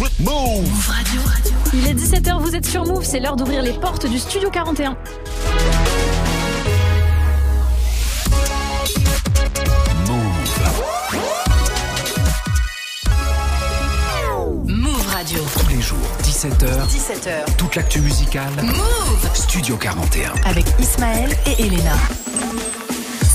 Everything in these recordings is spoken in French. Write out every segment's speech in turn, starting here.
Move Radio. Il est 17h, vous êtes sur Move, c'est l'heure d'ouvrir les portes du studio 41. Move Radio. Tous les jours, 17h, 17h. toute l'actu musicale. Move Studio 41. avec Ismaël et Elena.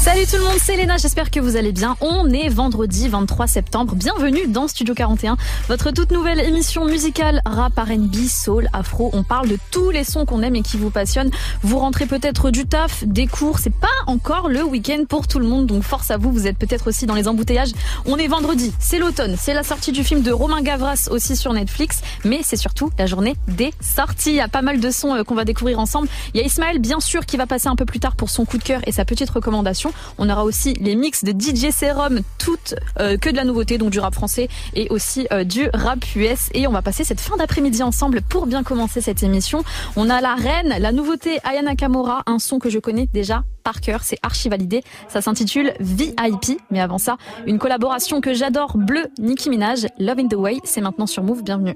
Salut tout le monde, c'est Léna, j'espère que vous allez bien. On est vendredi 23 septembre, bienvenue dans Studio 41, votre toute nouvelle émission musicale rap, R&B, soul, afro. On parle de tous les sons qu'on aime et qui vous passionnent. Vous rentrez peut-être du taf, des cours, c'est pas encore le week-end pour tout le monde, donc force à vous, vous êtes peut-être aussi dans les embouteillages. On est vendredi, c'est l'automne, c'est la sortie du film de Romain Gavras aussi sur Netflix, mais c'est surtout la journée des sorties. Il y a pas mal de sons euh, qu'on va découvrir ensemble. Il y a Ismaël, bien sûr, qui va passer un peu plus tard pour son coup de cœur et sa petite recommandation. On aura aussi les mix de DJ Serum, toutes euh, que de la nouveauté, donc du rap français et aussi euh, du rap US. Et on va passer cette fin d'après-midi ensemble pour bien commencer cette émission. On a la reine, la nouveauté Ayana Kamora, un son que je connais déjà par cœur, c'est archi validé. Ça s'intitule VIP, mais avant ça, une collaboration que j'adore, Bleu, Nicki Minaj, Love in the Way. C'est maintenant sur Move, bienvenue.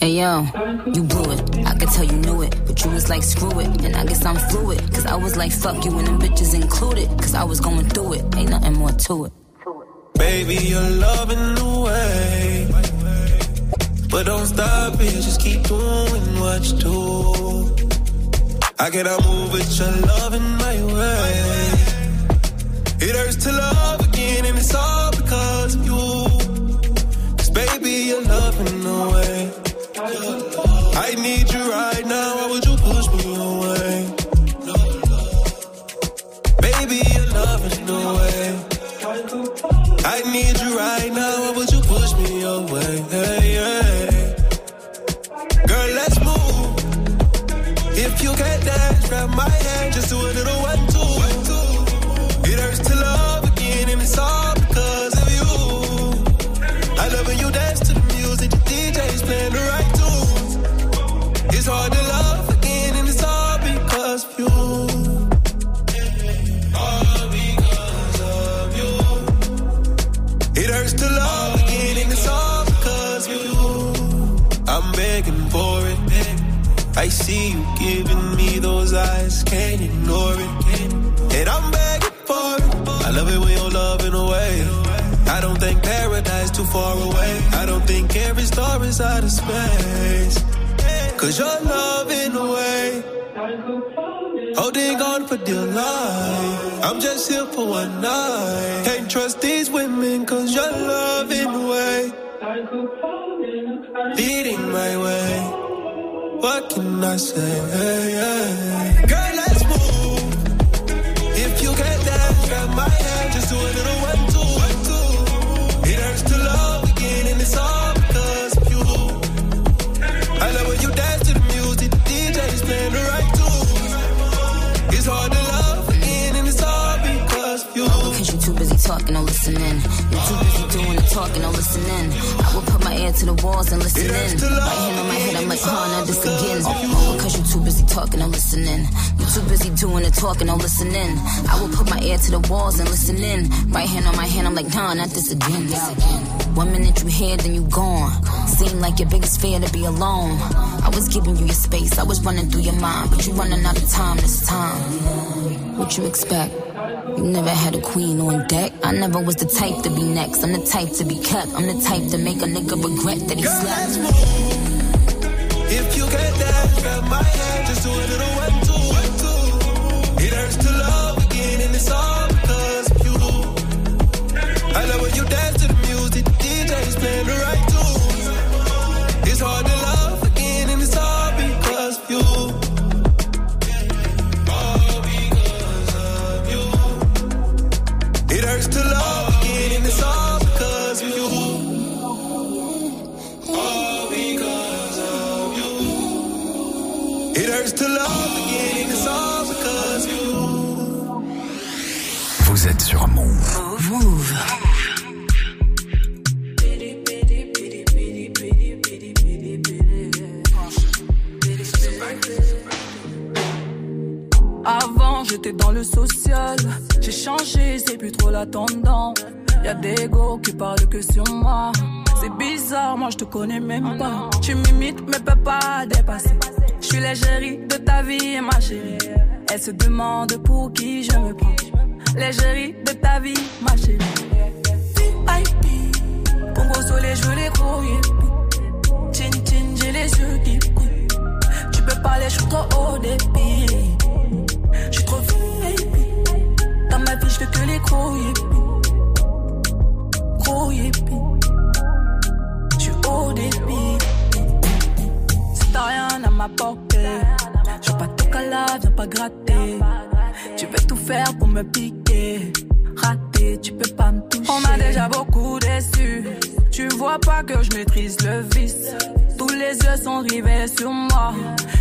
Hey yo, you blew it. I could tell you knew it, but you was like screw it. And I guess I'm fluid, cause I was like fuck you and them bitches included. Cause I was going through it, ain't nothing more to it. Baby, you're loving the way. But don't stop it, just keep doing what you do. I cannot move with your love in my way. It hurts to love again, and it's all because of you. Cause baby, you're loving the way. I need you right now, why would you push me away? Baby, you're loving the way. I need you right now. Why would you push me away? Hey, hey. Girl, let's move. If you can't dance, grab my hand. Just do a little one, two. It hurts to love again, and it's all I see you giving me those eyes, can't ignore it. And I'm begging for it. I love it when you're loving away. I don't think paradise too far away. I don't think every star is out of space. Cause you're loving away. Holding on for dear life. I'm just here for one night. Can't trust these women cause you're loving away. Leading my way. What can I say? Girl, let's move. If you can't dance, grab my hand. Just do a little one, two, one, two. It hurts to love again, and it's all because of you. I love when you dance to the music. The DJ's playing the right tunes. It's hard to love again, and it's all because of you. Cause you too busy talking or listening. You're too busy doing the talking to the walls and listen in. Right hand on my head, I'm like, huh, now this again. Oh, because you too busy talking or listening. You're too busy doing the talking or listening. I will put my ear to the walls and listen in. Right hand on my hand, I'm like, nah, not this again. This again. One minute you here, then you gone. Seem like your biggest fear to be alone. I was giving you your space, I was running through your mind, but you running out of time this time. What you expect? You never had a queen on deck. I never was the type to be next. I'm the type to be kept. I'm the type to make a nigga regret that he Girl, slept. If you can't dance, grab my hand. Just do a little one, two, one, two. It hurts to love again, and it's all because of you. I love when you dance to the music. The DJ's playing the right tunes. It's hard Move. Avant j'étais dans le social, j'ai changé, c'est plus trop la tendance. Y'a des go qui parlent que sur moi. C'est bizarre, moi je te connais même pas. Tu m'imites, mais peux pas dépasser. Je suis l'égérie de ta vie, ma chérie. Elle se demande pour qui je me prends. L'égérie de ta vie, ma chérie. VIP, Pongo soleil, je veux les grouiller. Chin chin, j'ai les yeux qui brillent. Tu peux parler, je suis trop haut débit. Je suis trop VIP. Dans ma vie, je veux que les gros Gros Je suis haut débit. Si t'as rien à m'apporter, je veux pas te caler, viens pas gratter. Tu veux tout faire pour me piquer. Raté, tu peux pas me toucher. On m'a déjà beaucoup déçu. Tu vois pas que je maîtrise le vice. Tous les yeux sont rivés sur moi.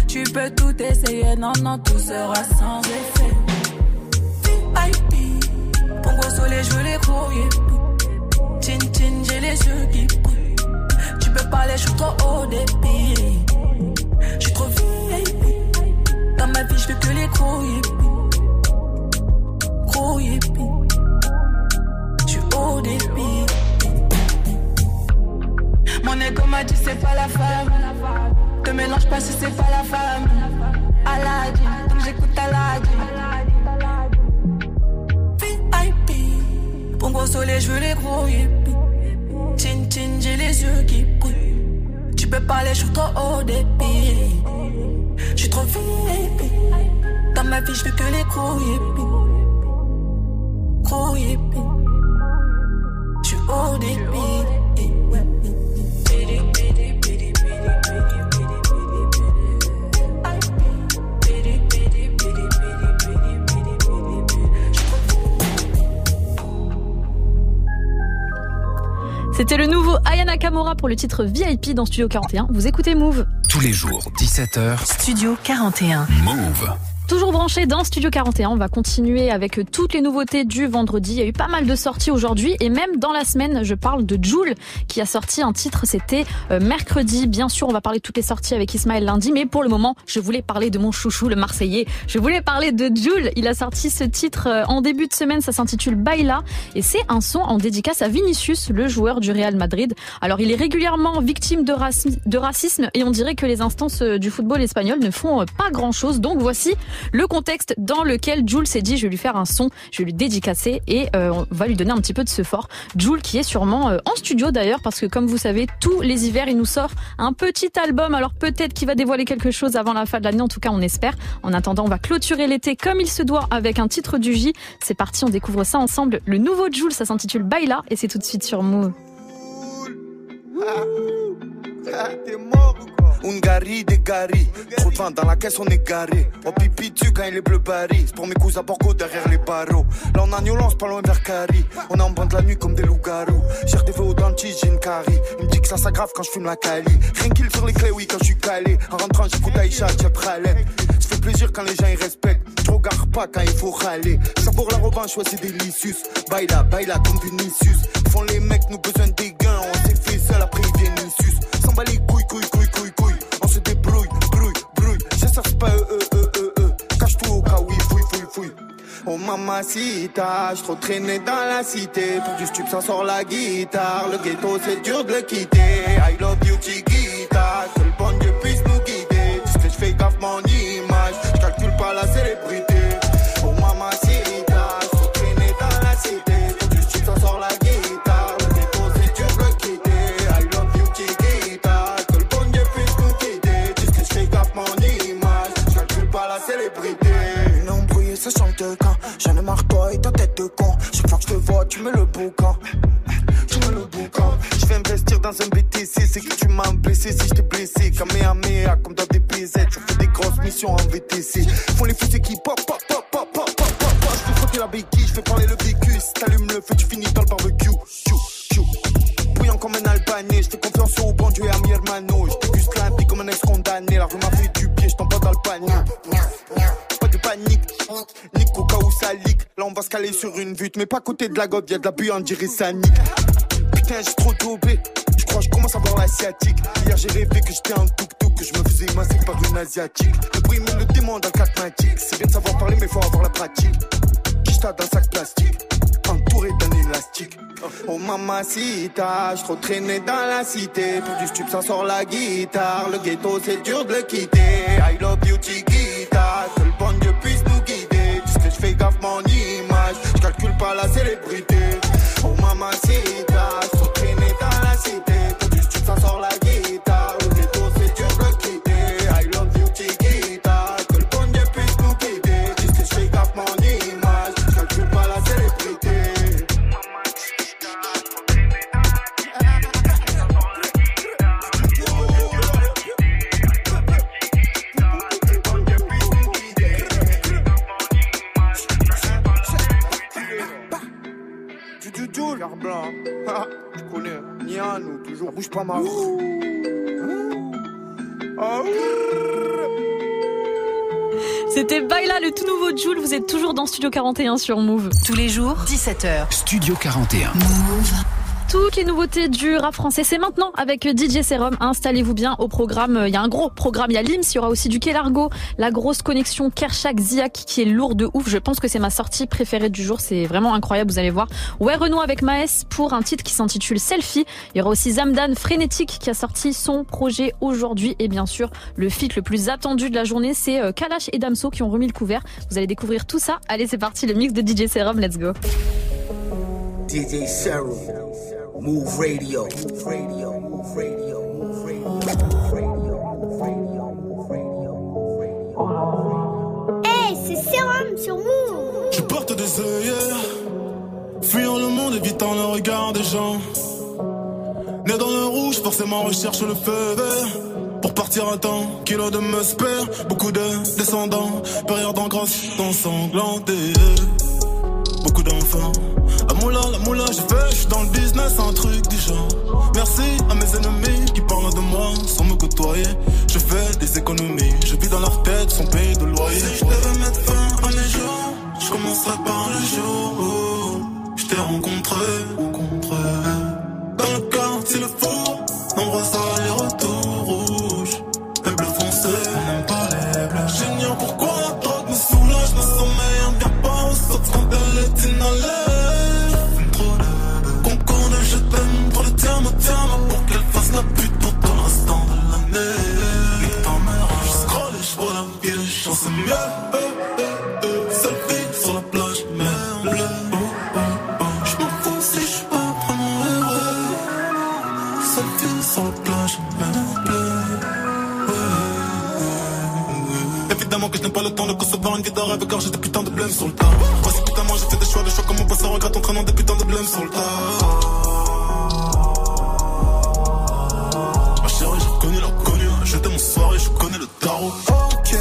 Tu peux tout essayer, non, non, tout sera sans effet. VIP, Pongo soleil, je les courriers. Chin chin, j'ai les yeux qui brillent. Tu peux parler, je suis trop haut débit. Je suis trop. Dans ma vie, je veux que les courriers. Gros yippie. Je suis haut débit. Mon ego m'a dit c'est pas la femme. Te mélange pas si c'est pas la femme. Aladin, donc j'écoute Aladin. VIP, Pongo soleil, je veux les gros hippies. Chin chin, j'ai les yeux qui peux parler, je suis trop haut débit. Je suis trop VIP. Dans ma vie, je veux que les gros hippies. Gros hippies. Je suis haut débit. C'était le nouveau Aya Nakamura pour le titre VIP dans Studio 41. Vous écoutez Move. Tous les jours, 17h, Studio 41. Move. Toujours branché dans Studio 41, on va continuer avec toutes les nouveautés du vendredi. Il y a eu pas mal de sorties aujourd'hui et même dans la semaine, je parle de Joule qui a sorti un titre, c'était euh, mercredi. Bien sûr, on va parler de toutes les sorties avec Ismaël lundi, mais pour le moment, je voulais parler de mon chouchou, le Marseillais. Je voulais parler de Joule. Il a sorti ce titre euh, en début de semaine, ça s'intitule Baila et c'est un son en dédicace à Vinicius, le joueur du Real Madrid. Alors, il est régulièrement victime de, raci- de racisme et on dirait que les instances euh, du football espagnol ne font pas grand chose. Donc voici le contexte dans lequel Jules s'est dit je vais lui faire un son, je vais lui dédicacer et euh, on va lui donner un petit peu de ce fort. Jules qui est sûrement euh, en studio d'ailleurs parce que comme vous savez tous les hivers il nous sort un petit album alors peut-être qu'il va dévoiler quelque chose avant la fin de l'année en tout cas on espère. En attendant on va clôturer l'été comme il se doit avec un titre du J. C'est parti on découvre ça ensemble. Le nouveau Jules ça s'intitule Baila et c'est tout de suite sur Move. Ungari, des Gary. Trop de vin dans la caisse, on est garé. Oh pipi tu quand il est bleu Paris. C'est pour mes cousins Borgo derrière les barreaux. Là on a Niolance, pas loin vers Cari. On est en bande la nuit comme des loups-garous. J'ai des au dentiste, j'ai une carie. Il me dit que ça s'aggrave quand je fume la cali. Rien qu'il sur les clés, oui, quand je suis calé. En rentrant, j'écoute Aïcha, pralette. Ça fait plaisir quand les gens ils respectent. Je regarde pas quand il faut râler. Ça pour la revanche, ouais, c'est délicieux. Baila, baila comme Vinicius. Font les mecs, nous besoin des gains. On s'est fait seul, après suce. S'en bat les couilles, couilles, couilles, couilles, couilles. Cherche pas eux, eux, eux, eux. Cache tout au cas où il fouille, fouille, fouille. Oh mamacita, je trop traîné dans la cité Pour du stup ça sort la guitare. Le ghetto c'est dur de le quitter. I love you Chiquita. Que le bon Dieu puisse nous guider. Dis que je fais gaffe mon image. Je calcule pas la de. J'en ai marre, toi et ta tête de con. Chaque fois que je te vois, tu mets le boucan. Tu mets le boucan. Je vais investir dans un BTC. C'est que tu m'as blessé si je t'ai blessé. Kamehameha, comme dans des PZ. Je fais des grosses missions en VTC. Font les fous qui pop, pop, pop, pop, pop, pop, pop, pop. Je fais frotter la béquille, je fais parler le vécu. Si t'allumes le feu, tu finis dans le barbecue. Chou, chou. Bouillant comme un albanais, je fais confiance au bon Dieu et à mi hermano. Je déguste la comme un ex-condamné. La rue m'a fait du pied, je t'en dans le panier. Pas de panique ça. Là, on va se caler sur une vue. Mais pas à côté de la gobe, y'a de la buée, on dirait ça. Putain, j'ai trop dobé. Je crois je commence à voir l'asiatique. Hier, j'ai rêvé que j'étais un tuk-tuk, que je me faisais masser par une asiatique. Le bruit me le démon dans le 4 C'est bien de savoir parler, mais faut avoir la pratique. Quicheta d'un sac plastique? Entouré d'un élastique. Oh mamacita, je trop traîné dans la cité. Pour du stup, ça sort la guitare. Le ghetto, c'est dur de le quitter. I love you, Chiquita. Que le bon Dieu puisse fais gaffe mon image. Je calcule pas la célébrité. Oh mamacita, je pas. Ah. C'était Baila, le tout nouveau Joule. Vous êtes toujours dans Studio 41 sur Move. Tous les jours, 17h. Studio 41. Toutes les nouveautés du rap français, c'est maintenant avec DJ Serum. Installez-vous bien au programme. Il y a un gros programme. Il y a Lims, il y aura aussi du Kelargo, la grosse connexion Kershak Ziak qui est lourde de ouf. Je pense que c'est ma sortie préférée du jour. C'est vraiment incroyable. Vous allez voir. Ouais, Renault avec Maes pour un titre qui s'intitule Selfie. Il y aura aussi Zamdan Frénétique qui a sorti son projet aujourd'hui. Et bien sûr, le feat le plus attendu de la journée, c'est euh, Kalash et Damso qui ont remis le couvert. Vous allez découvrir tout ça. Allez, c'est parti. Le mix de DJ Serum. Let's go. DJ Serum, Move Radio, Move Radio, Move Radio, Move Radio, Move Radio, Move Radio, Move Radio, Move Radio. Hey, c'est Serum sur Move Je porte des œillères, fuyant le monde, évitant le regard des gens. Né dans le rouge, forcément recherche le feu vert. Pour partir à temps, kilo de musper, beaucoup de descendants, période en grâce, ensanglanté. Beaucoup d'enfants. La moula, la moula, j'ai fait, je suis dans le business, un truc du genre. Merci à mes ennemis qui parlent de moi sans me côtoyer. Je fais des économies, je vis dans leur tête sans payer de loyer. Si je devais mettre fin à mes jours, je commencerai par le jour où je t'ai rencontré. De concevoir une vie de rêve car j'ai des putains de blême sur le tas. Précipitamment j'ai fait des choix, des choix comme on passe en regrette entraînant des putains de blême sur le tas. Ma chérie, j'ai reconnu l'inconnu, j'étais mon soirée, je connais le tarot. Ok,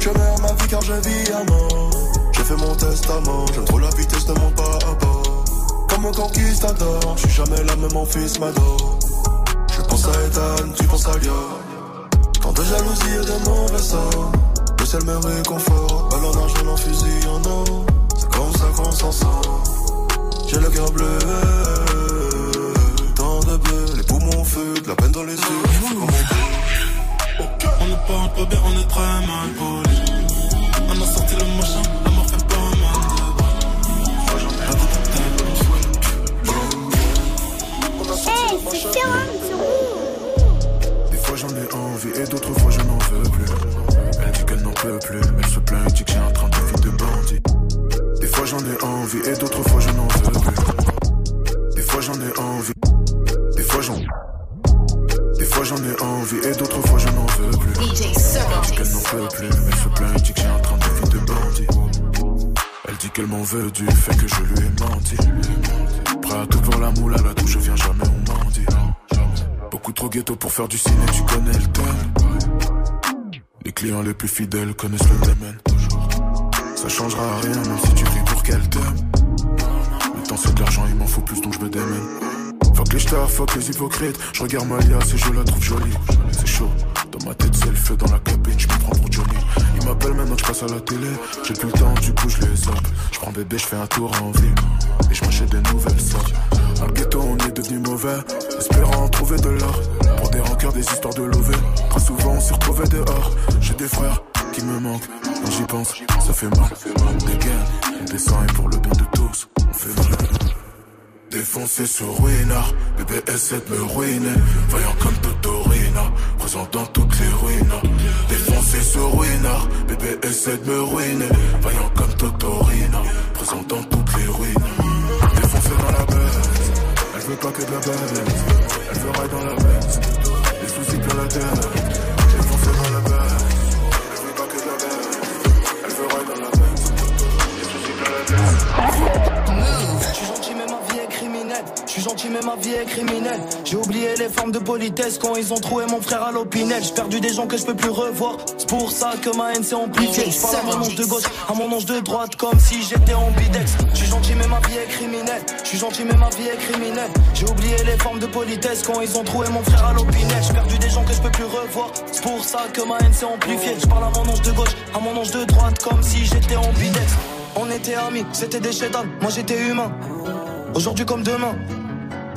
je meurs ma vie car je vis à mort. J'ai fait mon testament, j'aime trop la vitesse de mon pas à bord. Comme mon conquistador, je suis jamais là, même mon fils m'adore. Je pense à Ethan, tu penses à Lia. Tant de jalousie et de mauvais sort. Le ciel me réconforte, balle en argent, en fusil en or. C'est comme ça qu'on s'en sort. J'ai le cœur bleu, tant de bleu, les poumons feu, de la peine dans les yeux. Comme on ne parle pas bien, on est très mal poli. On a sorti le machin, la mort fait pas mal de. Hey, Des fois j'en ai envie et d'autres fois Elle dit qu'elle n'en peut plus, elle se plaint dit que j'ai un train de vie de bandit. Des fois j'en ai envie et d'autres fois je n'en veux plus. Des fois j'en ai envie, des fois j'en. Des fois j'en ai envie et d'autres fois je n'en veux plus. Elle dit qu'elle n'en peut plus, elle se plaint dit que j'ai un train de vie de bandit. Elle dit qu'elle m'en veut du fait que je lui ai menti. Prêt à tout pour la moule à la douche, je viens jamais on m'en dit. Beaucoup trop ghetto pour faire du ciné, tu connais le clients les plus fidèles connaissent le thème. Ça changera rien, même si tu vis pour qu'elle t'aime. Le temps c'est de l'argent, il m'en faut plus donc je me démène. Fuck les stars, fuck les hypocrites. Je regarde Malia, et je la trouve jolie. C'est chaud, dans ma tête c'est le feu dans la cabine, je me prends pour Johnny. Il m'appelle maintenant je passe à la télé. J'ai plus le temps, du coup je les zappe. Je prends bébé, je fais un tour en ville. Et je m'achète des nouvelles sortes. Dans le ghetto, on est devenu mauvais. Espérant trouver de l'or. Des rancœurs, des histoires de lové. Très souvent, on s'y retrouvait dehors. J'ai des frères qui me manquent. Quand j'y pense, ça fait mal. Des gains, on descend et pour le bien de tous. On Défoncé sur Ruina, bébé S7 me ruinait. Voyant comme Totorina, présentant toutes les ruines. Défoncé sur Ruina, bébé S7 me ruinait. Voyant comme Totorina, présentant toutes les ruines. Défoncé dans la bête, elle veut pas que de la bête. Elle veut ride dans la bête, la la tête. Je suis gentil mais ma vie est criminelle. Je suis gentil mais ma vie est criminelle. J'ai oublié les formes de politesse Quand ils ont trouvé mon frère à l'opinel J'ai perdu des gens que je peux plus revoir. C'est pour ça que ma haine s'est amplifiée. Je parle à mon ange de gauche, à mon ange de droite Comme si j'étais en bidex. Je suis gentil mais ma vie est criminelle. Je suis gentil mais ma vie est criminelle. J'ai oublié les formes de politesse Quand ils ont trouvé mon frère à l'opinel J'ai perdu des gens que je peux plus revoir. C'est pour ça que ma haine s'est amplifiée. Je parle à mon ange de gauche, à mon ange de droite Comme si j'étais en bidex on était amis, c'était des chefs moi j'étais humain. Aujourd'hui comme demain,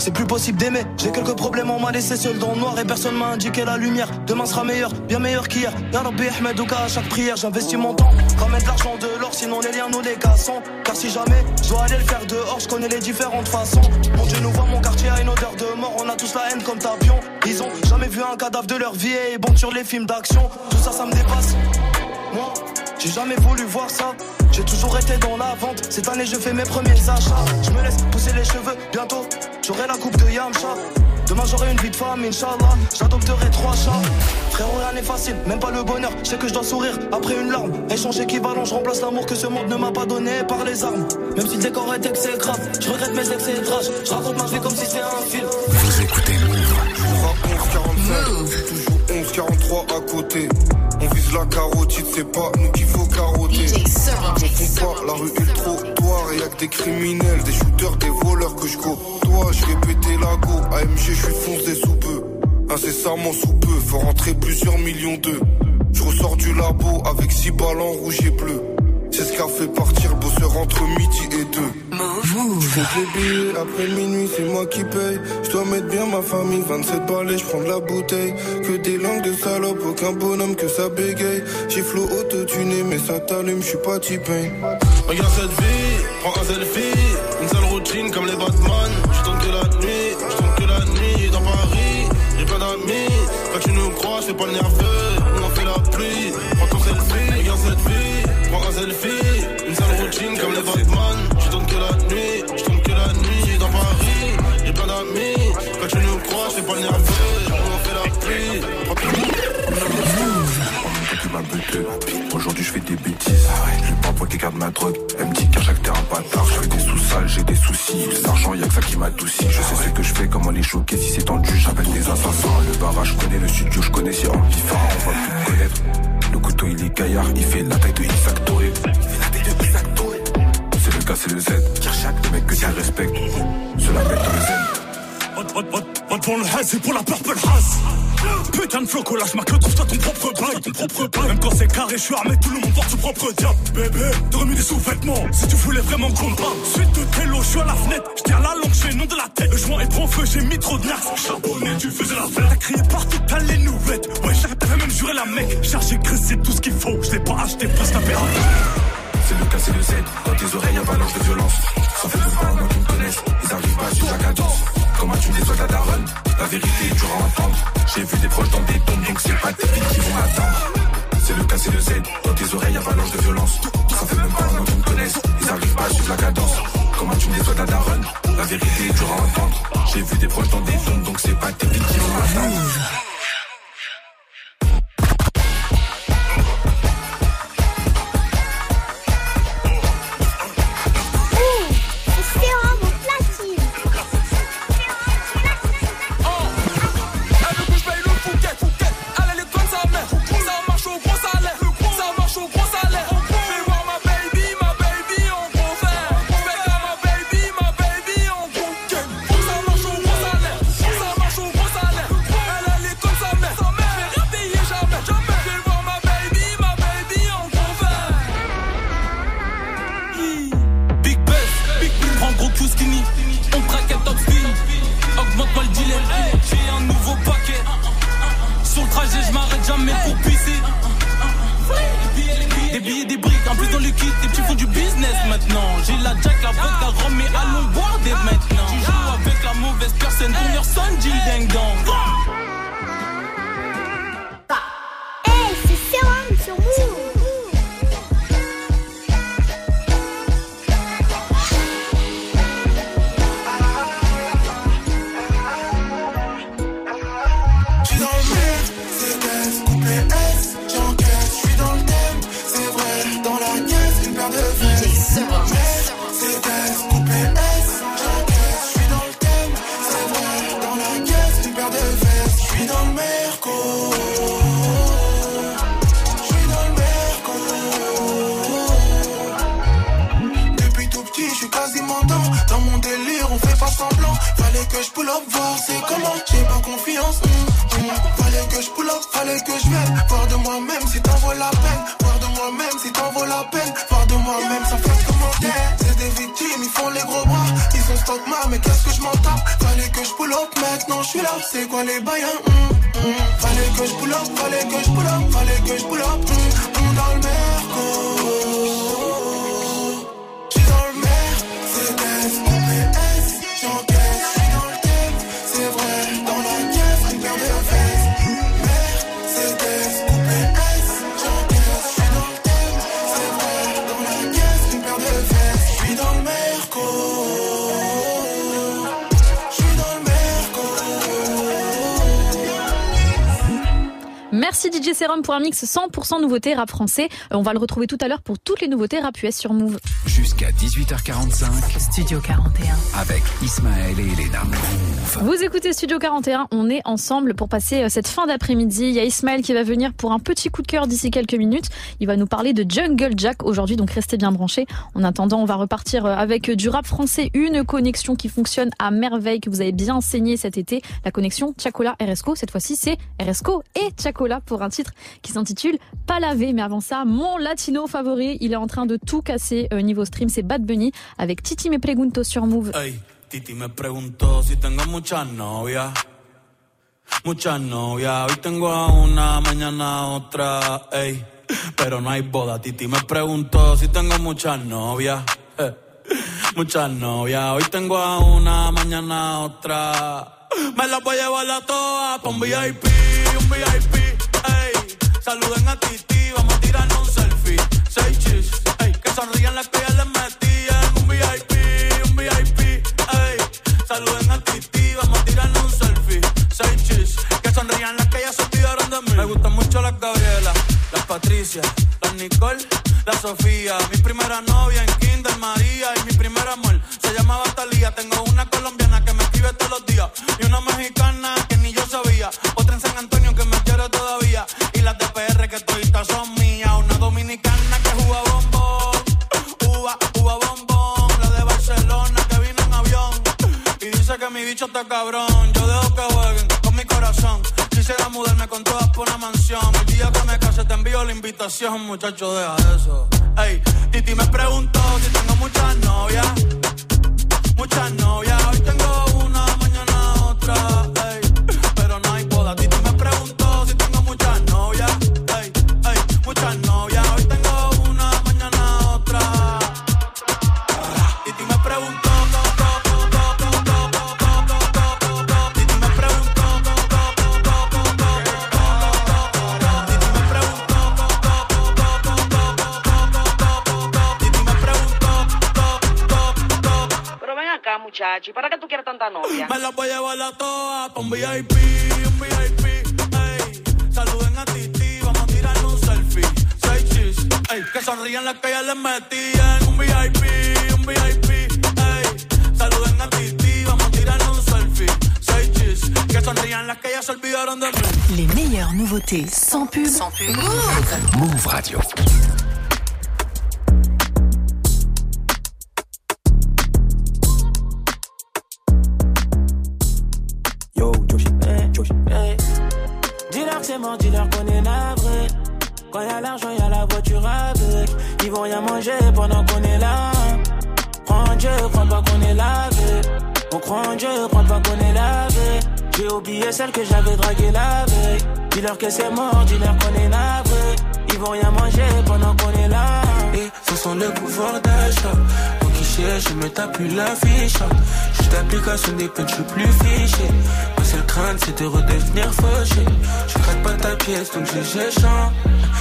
c'est plus possible d'aimer. J'ai quelques problèmes, on m'a laissé seul dans le noir et personne m'a indiqué la lumière. Demain sera meilleur, bien meilleur qu'hier. Ya Rabbi Ahmed à chaque prière, j'investis mon temps. Ramène de l'argent de l'or, sinon les liens nous les cassons. Car si jamais je dois aller le faire dehors, je connais les différentes façons. Mon Dieu nous voit, mon quartier a une odeur de mort. On a tous la haine comme tapion. Ils ont jamais vu un cadavre de leur vie et ils bondent sur les films d'action. Tout ça, ça me dépasse. Moi, j'ai jamais voulu voir ça. J'ai toujours été dans la vente. Cette année, je fais mes premiers achats. Je me laisse pousser les cheveux. Bientôt, j'aurai la coupe de Yamcha. Demain, j'aurai une vie de femme, Inch'Allah. J'adopterai trois chats. Frérot, rien n'est facile, même pas le bonheur. Je sais que je dois sourire après une larme. Échange équivalent, je remplace l'amour que ce monde ne m'a pas donné par les armes. Même si le décor est exécrable, je regrette mes excès de rage. Je raconte ma vie comme si c'était un film. Vous écoutez Move. Toujours à 11,45, toujours 11,43 à côté. On vise la carotide, c'est pas nous qu'il faut carotter. On part, la rue est le trottoir, et y'a que des criminels, des shooters, des voleurs que je côtoie. Je fais péter la go, AMG, je suis foncé sous peu. Incessamment sous peu, faut rentrer plusieurs millions d'eux. Je ressors du labo avec six balles en rouge et bleu. C'est ce qu'a fait partir bosseur entre midi et deux. Je fais les billets après minuit, c'est moi qui paye. Je dois mettre bien ma famille, 27 balais, je prends de la bouteille. Que des langues de salope, aucun bonhomme que ça bégaye. J'ai flow autotuné, mais ça t'allume, je suis pas typé. Regarde cette vie, prends un selfie. Une seule routine comme les Batman. Je tourne que la nuit, je tourne que la nuit dans Paris. J'ai plein d'amis, quand tu nous crois, c'est pas le nerveux. Qui. Aujourd'hui je fais des bêtises. Je lui parle qu'il garde ma drogue. Elle me dit qu'à chaque t'es un bâtard. Je fais des sous-sales, j'ai des soucis. L'argent, y'a que ça qui m'adoucit. Je sais ce que je fais, comment les choquer. Si c'est tendu, j'appelle des assassins. Le barrage, je connais le studio, je connais si on différent, on va plus connaître. Le couteau il est gaillard, il fait la taille de Isaac Touré. C'est le gars, c'est le Z. Le mec que tu respectes. Cela met dans le zen. Pour le et pour la purple Haz Putain de floco, lâche ma queue, trouve-toi ton propre bail. Ton propre bail. Même quand c'est carré, je suis armé, tout le monde porte son propre diable. Bébé, t'as remis des sous-vêtements Si tu voulais vraiment qu'on parle. Suite de télo, je suis à la fenêtre. Je tiens la langue, j'ai nom de la tête. Le joint est prend feu, j'ai mis trop de nax Charbonné, tu faisais la fête. T'as crié partout, t'as les nouvelles. Ouais, j'avais même juré la mec. Chargé, c'est tout ce qu'il faut. Je l'ai pas acheté, un père. C'est le cas, c'est le Z. Dans tes oreilles, avalanche de violence. Ça fait deux ans qu'ils me connaissent. Ils arrivent pas la cadence. Comment tu les soldats daronne? La vérité est dure à entendre. J'ai vu des proches dans des tombes, donc c'est pas tes filles qui vont m'attendre. C'est le cas, c'est le Z. Dans tes oreilles, avalanche de violence. Ça fait même pas un an qu'ils me connaissent. Ils arrivent pas à suivre la cadence. Comment tu les soldats daronne? La vérité est dure à entendre. J'ai vu des proches dans des tombes, donc c'est pas tes filles qui vont m'attendre. Mix 100% nouveauté rap français. Euh, On va le retrouver tout à l'heure pour toutes les nouveautés rap US sur Move. 18h45. Studio 41. Avec Ismaël et Elena. Vous écoutez Studio 41, on est ensemble pour passer euh, cette fin d'après-midi. Il y a Ismaël qui va venir pour un petit coup de cœur d'ici quelques minutes. Il va nous parler de Jungle Jack aujourd'hui, donc restez bien branchés. En attendant, on va repartir euh, avec du rap français, une connexion qui fonctionne à merveille, que vous avez bien enseigné cet été. La connexion Chacola RSCO, cette fois-ci c'est RSCO et Chacola pour un titre qui s'intitule Pas lavé. Mais avant ça, mon latino favori, il est en train de tout casser euh, niveau stream, c'est Bad Bunny avec Titi Me Pregunto sur Move. Ey, Titi me preguntó si tengo muchas novias. Muchas novias. Hoy tengo a una, mañana otra. Ey, pero no hay boda. Titi me preguntó si tengo muchas novias. Muchas novias. Hoy tengo a una, mañana a otra. Me las voy a llevar a todas pa' un VIP, un VIP. Ey, saluden a Titi, vamos a tirarnos un selfie. Seis chis, sonrían las que ya les metían. Un VIP, un VIP. Ey, saluden a Titi, vamos a tirarnos un selfie. Seis chis, que sonrían las que ya se olvidaron de mí. Me gustan mucho las Gabriela, las Patricia, las Nicole, la Sofía. Mi primera novia en Kinder María y mi primer amor se llamaba Talía. Tengo una colombiana que me escribe todos los días y una mexicana que ni yo sabía. La invitación, muchacho, deja eso. Ey, Titi me preguntó si tengo muchas novias. Muchas novias, hoy tengo una, mañana otra. Ey, tanta novia? Me las voy a llevar a todas pa' un VIP, un VIP, ey. Saluden a Titi, vamos a tirar un selfie. Seis chis, ey. Que sonrían las que ya les metían. Un VIP, un VIP, ey. Saluden a Titi, vamos a tirar un selfie. Seis chis, que sonrían las que ya se olvidaron de mí. Les meilleures nouveautés sans pub. Sans pub. Move Radio. Dis-leur qu'on est navré. Quand y a l'argent, y a la voiture avec. Ils vont rien manger pendant qu'on est là. En Dieu, crois pas qu'on est lavé. On croit en Dieu, crois pas qu'on est lavé. J'ai oublié celle que j'avais draguée la veille. Dis-leur que c'est mort, dis-leur qu'on est navré. Ils vont rien manger pendant qu'on est là. Et ce sont le pouvoir d'achat. Je me tape plus la fiche. Juste l'application des peines, je suis plus fiché. Ma seule crainte, c'est de redevenir fauché. Je craque pas ta pièce, donc j'ai j'échange.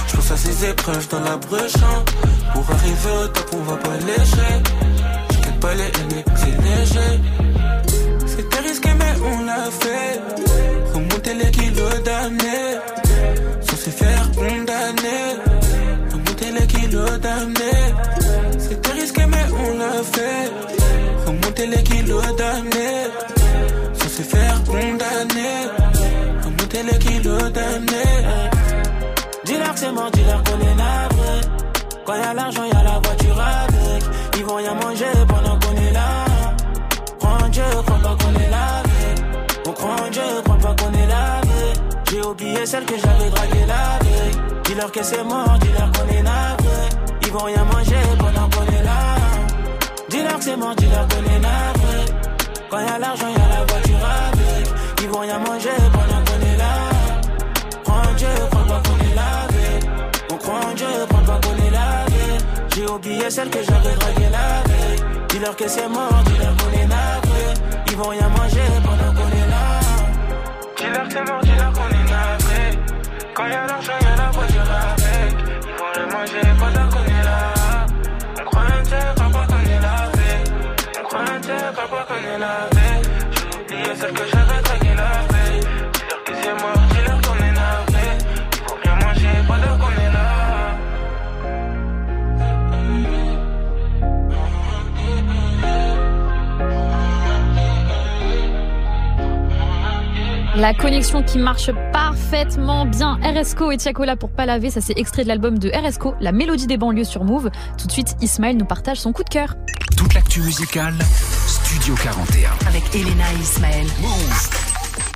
Je pense à ces épreuves dans la brechant. Pour arriver au top, on va pas léger. Je pas les haines, c'est léger. C'était risqué, mais on l'a fait. Remonter les kilos d'années. Sans se faire condamner. Remonter les kilos d'années. Mais on l'a fait. Remonter les kilos d'années. Sans se faire condamner. Remonter les kilos d'années. Dis-leur que c'est mort, dis-leur qu'on est navré. Quand y a l'argent, y a la voiture avec. Ils vont rien manger pendant qu'on est là. En Dieu, crois pas qu'on est lavé. On croit en Dieu, crois pas qu'on est lavé. J'ai oublié celle que j'avais draguée la veille. Dis-leur que c'est mort, dis-leur qu'on est navré. Ils vont rien manger que c'est dis-leur qu'on est navré. Quand y a l'argent, y a la voiture avec. Ils vont rien manger pendant qu'on est là. En Dieu, crois pas qu'on est lavé. On croit en Dieu, crois pas qu'on est lavé. J'ai oublié celle que j'avais draguée la veille. Dis-leur que c'est mort, dis-leur qu'on est navré. Ils vont rien manger en Dieu, crois pas qu'on est lavé. J'ai oublié celle que j'avais draguée la veille. Dis-leur que c'est mort, dis-leur qu'on est navré. Ils vont rien manger pendant qu'on est là. La connexion qui marche parfaitement bien. RSCO et Tiakola pour pas laver, ça c'est extrait de l'album de RSCO, La mélodie des banlieues sur Move. Tout de suite, Ismaël nous partage son coup de cœur. Toute l'actu musicale, Studio 41. Avec Elena et Ismaël.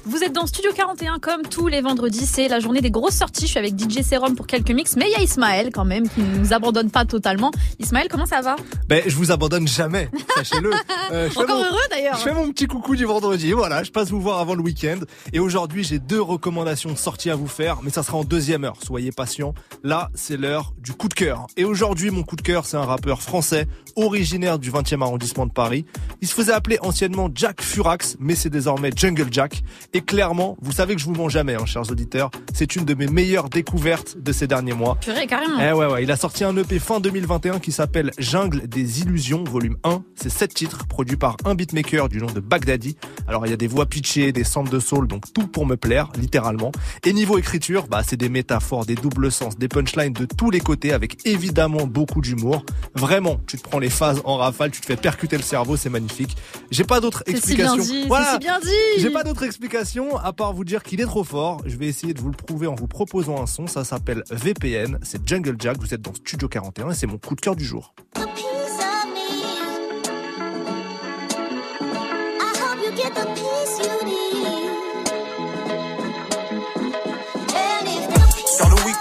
Vous êtes dans Studio 41 comme tous les vendredis, c'est la journée des grosses sorties. Je suis avec DJ Serum pour quelques mix, mais il y a Ismaël quand même qui ne nous abandonne pas totalement. Ismaël, comment ça va? Ben, je vous abandonne jamais, sachez-le. Euh, Encore mon- heureux d'ailleurs. Je fais mon petit coucou du vendredi, voilà, je passe vous voir avant le week-end. Et aujourd'hui, j'ai deux recommandations sorties à vous faire, mais ça sera en deuxième heure, soyez patients. Là, c'est l'heure du coup de cœur. Et aujourd'hui, mon coup de cœur, c'est un rappeur français, originaire du 20e arrondissement de Paris. Il se faisait appeler anciennement Jack Furax, mais c'est désormais Jungle Jack. Et clairement, vous savez que je vous mens jamais, hein, chers auditeurs, c'est une de mes meilleures découvertes de ces derniers mois. Purée, carrément. Eh ouais, ouais, il a sorti un EP fin 2021 qui s'appelle Jungle des Illusions, volume 1. C'est 7 titres produits par un beatmaker du nom de Baghdadi. Alors il y a des voix pitchées, des samples de soul, donc tout pour me plaire, littéralement. Et niveau écriture, bah c'est des métaphores, des doubles sens, des punchlines de tous les côtés avec évidemment beaucoup d'humour. Vraiment, tu te prends les phases en rafale, tu te fais percuter le cerveau, c'est magnifique. J'ai pas d'autres C'est si bien explications. dit, c'est si bien dit. J'ai pas d'autres explications à part vous dire qu'il est trop fort. Je vais essayer de vous le prouver en vous proposant un son. Ça s'appelle VPN. C'est Jungle Jack. Vous êtes dans Studio 41 et c'est mon coup de cœur du jour.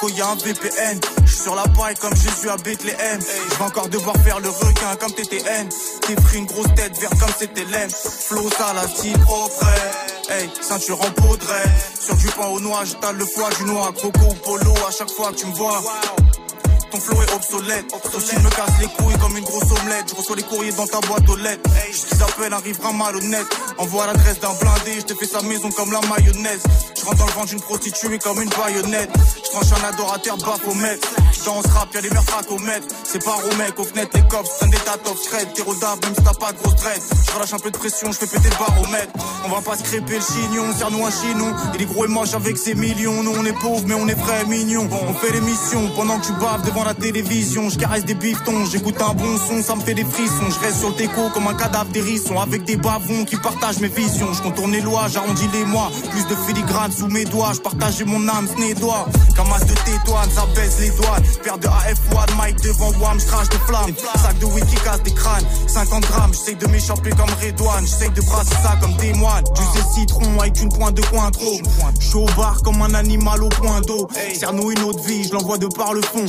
Sur le Wico, y a un VPN. Je suis sur la paille comme Jésus à Bethléem. Je vais encore devoir faire le requin comme TTN. T'es pris une grosse tête verte comme c'était l'aime. Flow salatine au frais. Hey, ceinture en raie. Sur du pain au noix, j'étale le foie du noix. Croco ou polo à chaque fois que tu me vois. Ton flow est obsolète. Style me casse les couilles comme une grosse omelette. Je reçois les courriers dans ta boîte aux lettres. Ce qu'ils appellent arrivera malhonnête. Envoie l'adresse d'un blindé, je te fais sa maison comme la mayonnaise. Je rentre dans le ventre d'une prostituée comme une baïonnette. Je tranche un adorateur Baphomet. Dans ce rap, y'a des meurtres à commettre. C'est pas au mec, aux fenêtres, les cops prennent des tas of shred. T'es même si t'as pas de grosse traite. Je relâche un peu de pression, je fais péter le baromètre. On va pas se le chignon, serre-nous un chinon. Il est gros et moche avec ses millions. Nous on est pauvres, mais on est vrais mignons. On fait l'émission pendant que tu baves devant la télévision. Je caresse des bifetons, j'écoute un bon son, ça me fait des frissons. Je reste sur le déco comme un cadavre d'hérisson. Avec des bavons qui partagent mes visions. Je contourne les lois, j'arrondis les mois. Plus de filigrane sous mes doigts. Je partage mon âme, ce n'est doigt. Camas de tétoine, ça baisse les douanes. Paire de AF1, Mike devant Wam, je crache des flammes. Sac de qui casse des crânes. 50 grammes, j'essaye de m'échapper comme Redouane. J'essaye de brasser ça comme des moines. Du sais citron avec une pointe de coin trop. Je suis au bar comme un animal au point d'eau. Cerno une autre vie, je l'envoie de par le fond.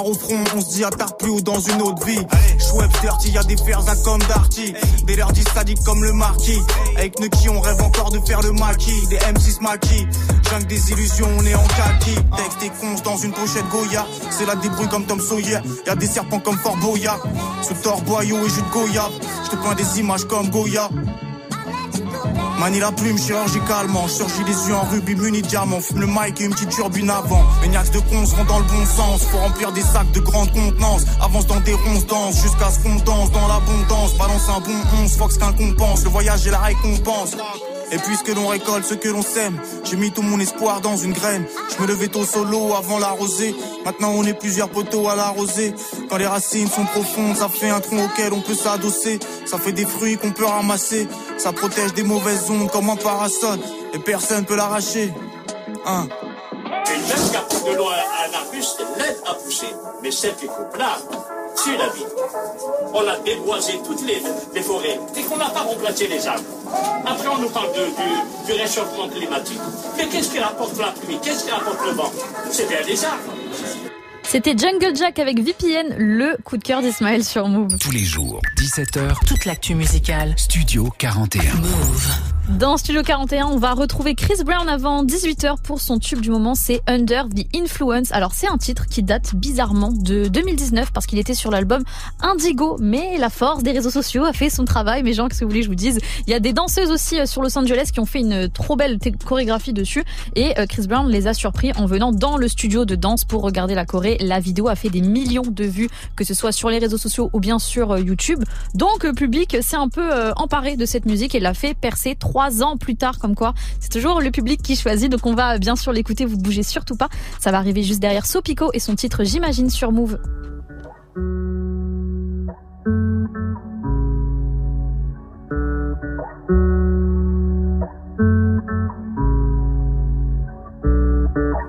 Au front, on se dit à plus ou dans une autre vie. Je dirty, y a des fers à comme Darty. Des lerdis sadiques comme le marquis. Avec Nuki, on rêve encore de faire le maquis. Des M6 maquis. Jungle des illusions, on est en kaki. Texte et conche dans une pochette Goya. C'est la débrouille comme Tom Sawyer. Y a des serpents comme Fort Boya. Sous tort, boyau et jus de Goya. Je te peins des images comme Goya. Manie la plume chirurgicalement, surgis les yeux en rubis muni diamant, fume le mic et une petite turbine avant. Niaques de cons vont dans le bon sens, faut remplir des sacs de grande contenance. Avance dans des ronces danse, jusqu'à ce qu'on danse dans l'abondance. Balance un bon 11, Fox qu'un compense, le voyage et la récompense. Et puisque l'on récolte ce que l'on sème, j'ai mis tout mon espoir dans une graine. Je me levais tôt solo avant la rosée. Maintenant on est plusieurs poteaux à la rosée. Quand les racines sont profondes, ça fait un tronc auquel on peut s'adosser. Ça fait des fruits qu'on peut ramasser. Ça protège des mauvaises ondes comme un parasol. Et personne peut l'arracher. Hein. Une même apporte de l'eau à un arbuste l'aide à pousser. Mais celle qui coupe tu la vie. On a déboisé toutes les, les forêts et qu'on n'a pas remplacé les arbres. Après, on nous parle de, du, du réchauffement climatique. Mais qu'est-ce qui rapporte la pluie? Qu'est-ce qui rapporte le vent? C'est bien les arbres. C'était Jungle Jack avec VPN, le coup de cœur d'Ismaël sur Move. Tous les jours, 17h. Toute l'actu musicale. Studio 41. Move. Dans Studio 41, on va retrouver Chris Brown avant 18h pour son tube du moment, c'est Under the Influence. Alors c'est un titre qui date bizarrement de 2019 parce qu'il était sur l'album Indigo, mais la force des réseaux sociaux a fait son travail. Mais gens, que vous voulez je vous dise? Il y a des danseuses aussi euh, sur Los Angeles qui ont fait une trop belle chorégraphie dessus et euh, Chris Brown les a surpris en venant dans le studio de danse pour regarder la choré. La vidéo a fait des millions de vues, que ce soit sur les réseaux sociaux ou bien sur euh, YouTube. Donc le public s'est un peu emparé de cette musique et l'a fait percer trois ans plus tard, comme quoi c'est toujours le public qui choisit. Donc on va bien sûr l'écouter, vous bougez surtout pas. Ça va arriver juste derrière Sopico et son titre J'imagine sur Move.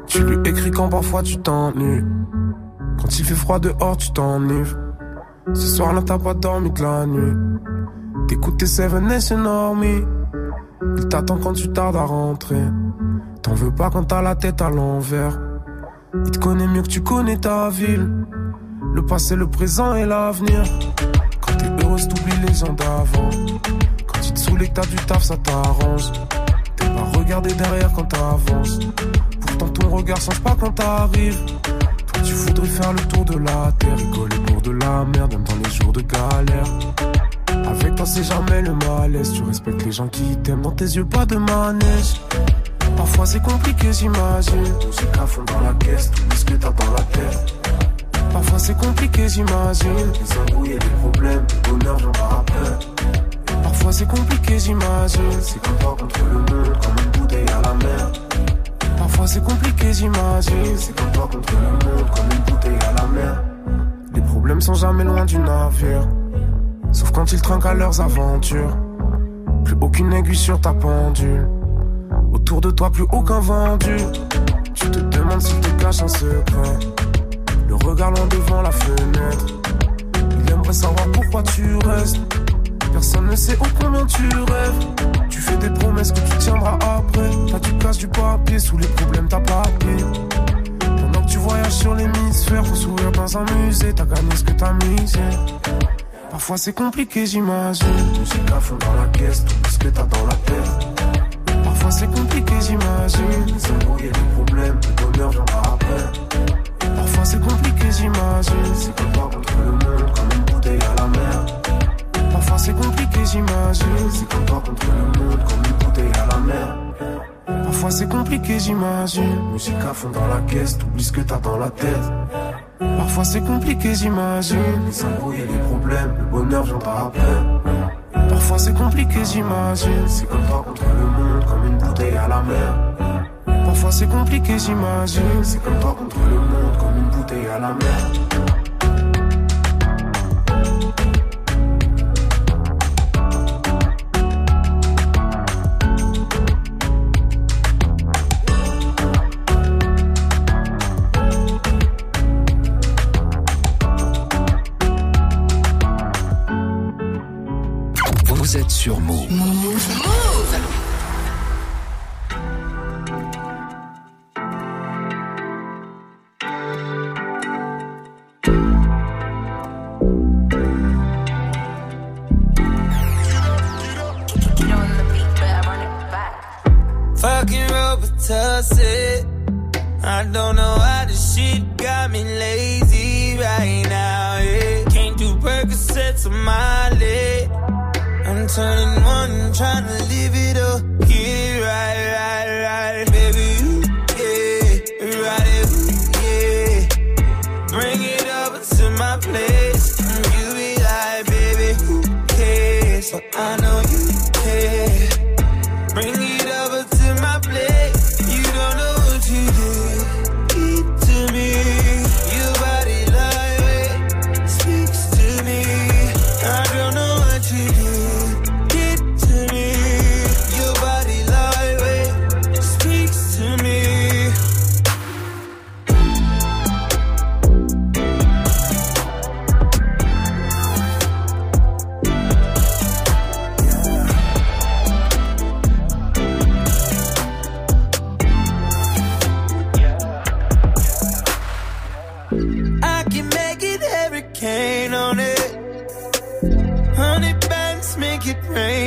Tu lui écris quand parfois tu t'ennuies. Quand il fait froid dehors, tu t'ennuies. Ce soir-là, t'as pas dormi de la nuit. T'écoutes tes Seven Nation Army. Il t'attend quand tu tardes à rentrer. T'en veux pas quand t'as la tête à l'envers. Il te connaît mieux que tu connais ta ville. Le passé, le présent et l'avenir. Quand t'es heureuse, t'oublies les gens d'avant. Quand tu te saoules et que t'as du taf, ça t'arrange. T'es pas regarder derrière quand t'avances. Pourtant, ton regard change pas quand t'arrives. Toi, tu voudrais faire le tour de la terre. Rigoler pour de la merde, même dans les jours de galère. Avec toi, c'est jamais le malaise. Tu respectes les gens qui t'aiment. Dans tes yeux, pas de manège. Parfois, c'est compliqué, j'imagine. Musique à fond dans la caisse, tout ce que t'as dans la tête. Parfois, c'est compliqué, j'imagine. Les embrouilles et les problèmes, le bonheur, j'en après. Parfois, c'est compliqué, j'imagine. C'est comme toi contre le monde, comme une bouteille à la mer. Parfois, c'est compliqué, j'imagine. C'est comme toi contre le monde, comme une bouteille à la mer. Les problèmes sont jamais loin du navire. Sauf quand ils trinquent à leurs aventures. Plus aucune aiguille sur ta pendule. Autour de toi, plus aucun vendu. Tu te demandes s'il te cache un secret. Le regard devant la fenêtre. Il aimerait savoir pourquoi tu restes. Personne ne sait au combien tu rêves. Tu fais des promesses que tu tiendras après. T'as du casse du papier, sous les problèmes t'as pas. Pendant que tu voyages sur l'hémisphère, faut sourire dans un musée. T'as gagné ce que t'as misé. Parfois c'est compliqué, j'imagine. Musique à fond dans la caisse, tout ce que t'as dans la tête. Parfois c'est compliqué, j'imagine. Les embrouilles et les problèmes, le bonheur viendra après. Parfois c'est compliqué, j'imagine. C'est comme toi contre le monde, comme une bouteille à la mer. Parfois c'est compliqué, j'imagine. C'est comme toi contre le monde, comme une bouteille à la mer. Parfois c'est compliqué, j'imagine. Musique à fond dans la caisse, t'oublies ce que t'as dans la tête. Parfois c'est compliqué, j'imagine. Les embrouilles et les problèmes, le bonheur viendra après. Parfois c'est compliqué, j'imagine. C'est comme toi contre le monde, comme une bouteille à la mer. Parfois c'est compliqué, j'imagine. C'est comme toi contre le monde, comme une bouteille à la mer. Turning one, trying to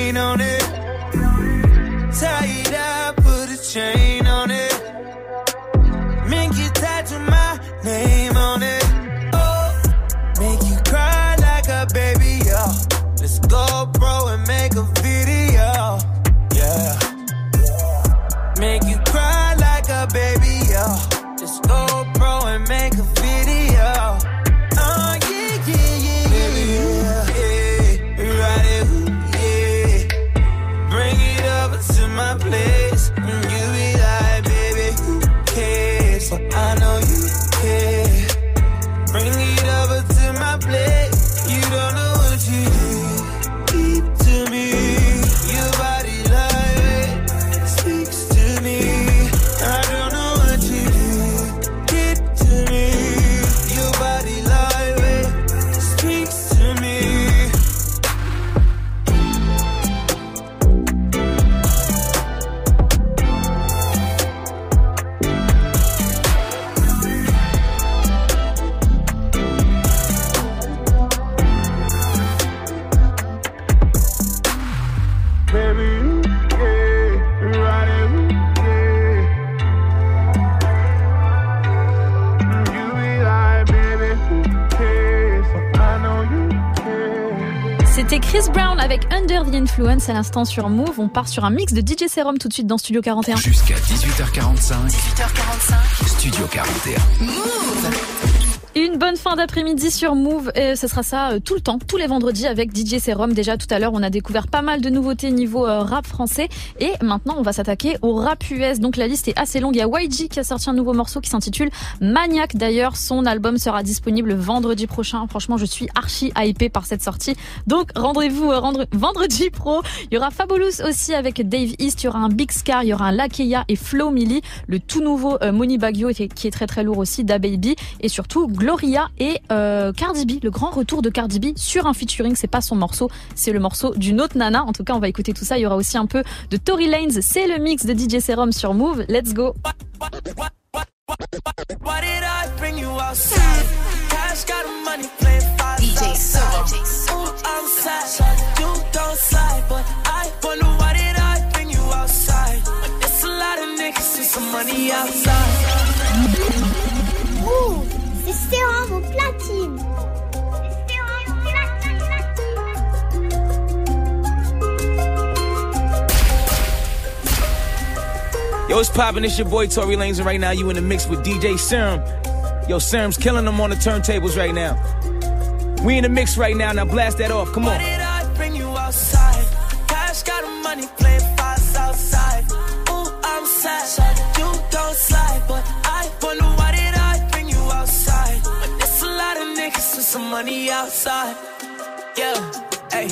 rain on it. À l'instant sur Move. On part sur un mix de DJ Serum tout de suite dans Studio 41. Jusqu'à 18h45. 18h45. Studio 41. Une bonne fin d'après-midi sur Move. Et ce sera ça euh, tout le temps, tous les vendredis avec DJ Serum. Déjà tout à l'heure, on a découvert pas mal de nouveautés niveau euh, rap français. Et maintenant, on va s'attaquer au rap US. Donc la liste est assez longue. Il y a YG qui a sorti un nouveau morceau qui s'intitule Maniac. D'ailleurs, son album sera disponible vendredi prochain. Franchement, je suis archi hypé par cette sortie. Donc rendez-vous euh, vendredi pro. Il y aura Fabulous aussi avec Dave East. Il y aura un Big Scar. Il y aura un Lakeya et Flo Milli. Le tout nouveau Money Baggio qui est très très lourd aussi. Da Baby. Et surtout Gloria et euh, Cardi B. Le grand retour de Cardi B sur un featuring. C'est pas son morceau, c'est le morceau d'une autre nana. En tout cas, on va écouter tout ça. Il y aura aussi un peu de Tory Lanez. C'est le mix de DJ Serum sur Move. Let's go. Money, outside? It's a lot of niggas and some money outside. Ouh, c'est Sérum au platine. Yo, it's poppin'? It's your boy Tory Lanez, and right now you in the mix with DJ Serum. Yo, Serum's killing them on the turntables right now. We in the mix right now. Now blast that off. Come Why on. did I bring money outside. Yeah, hey.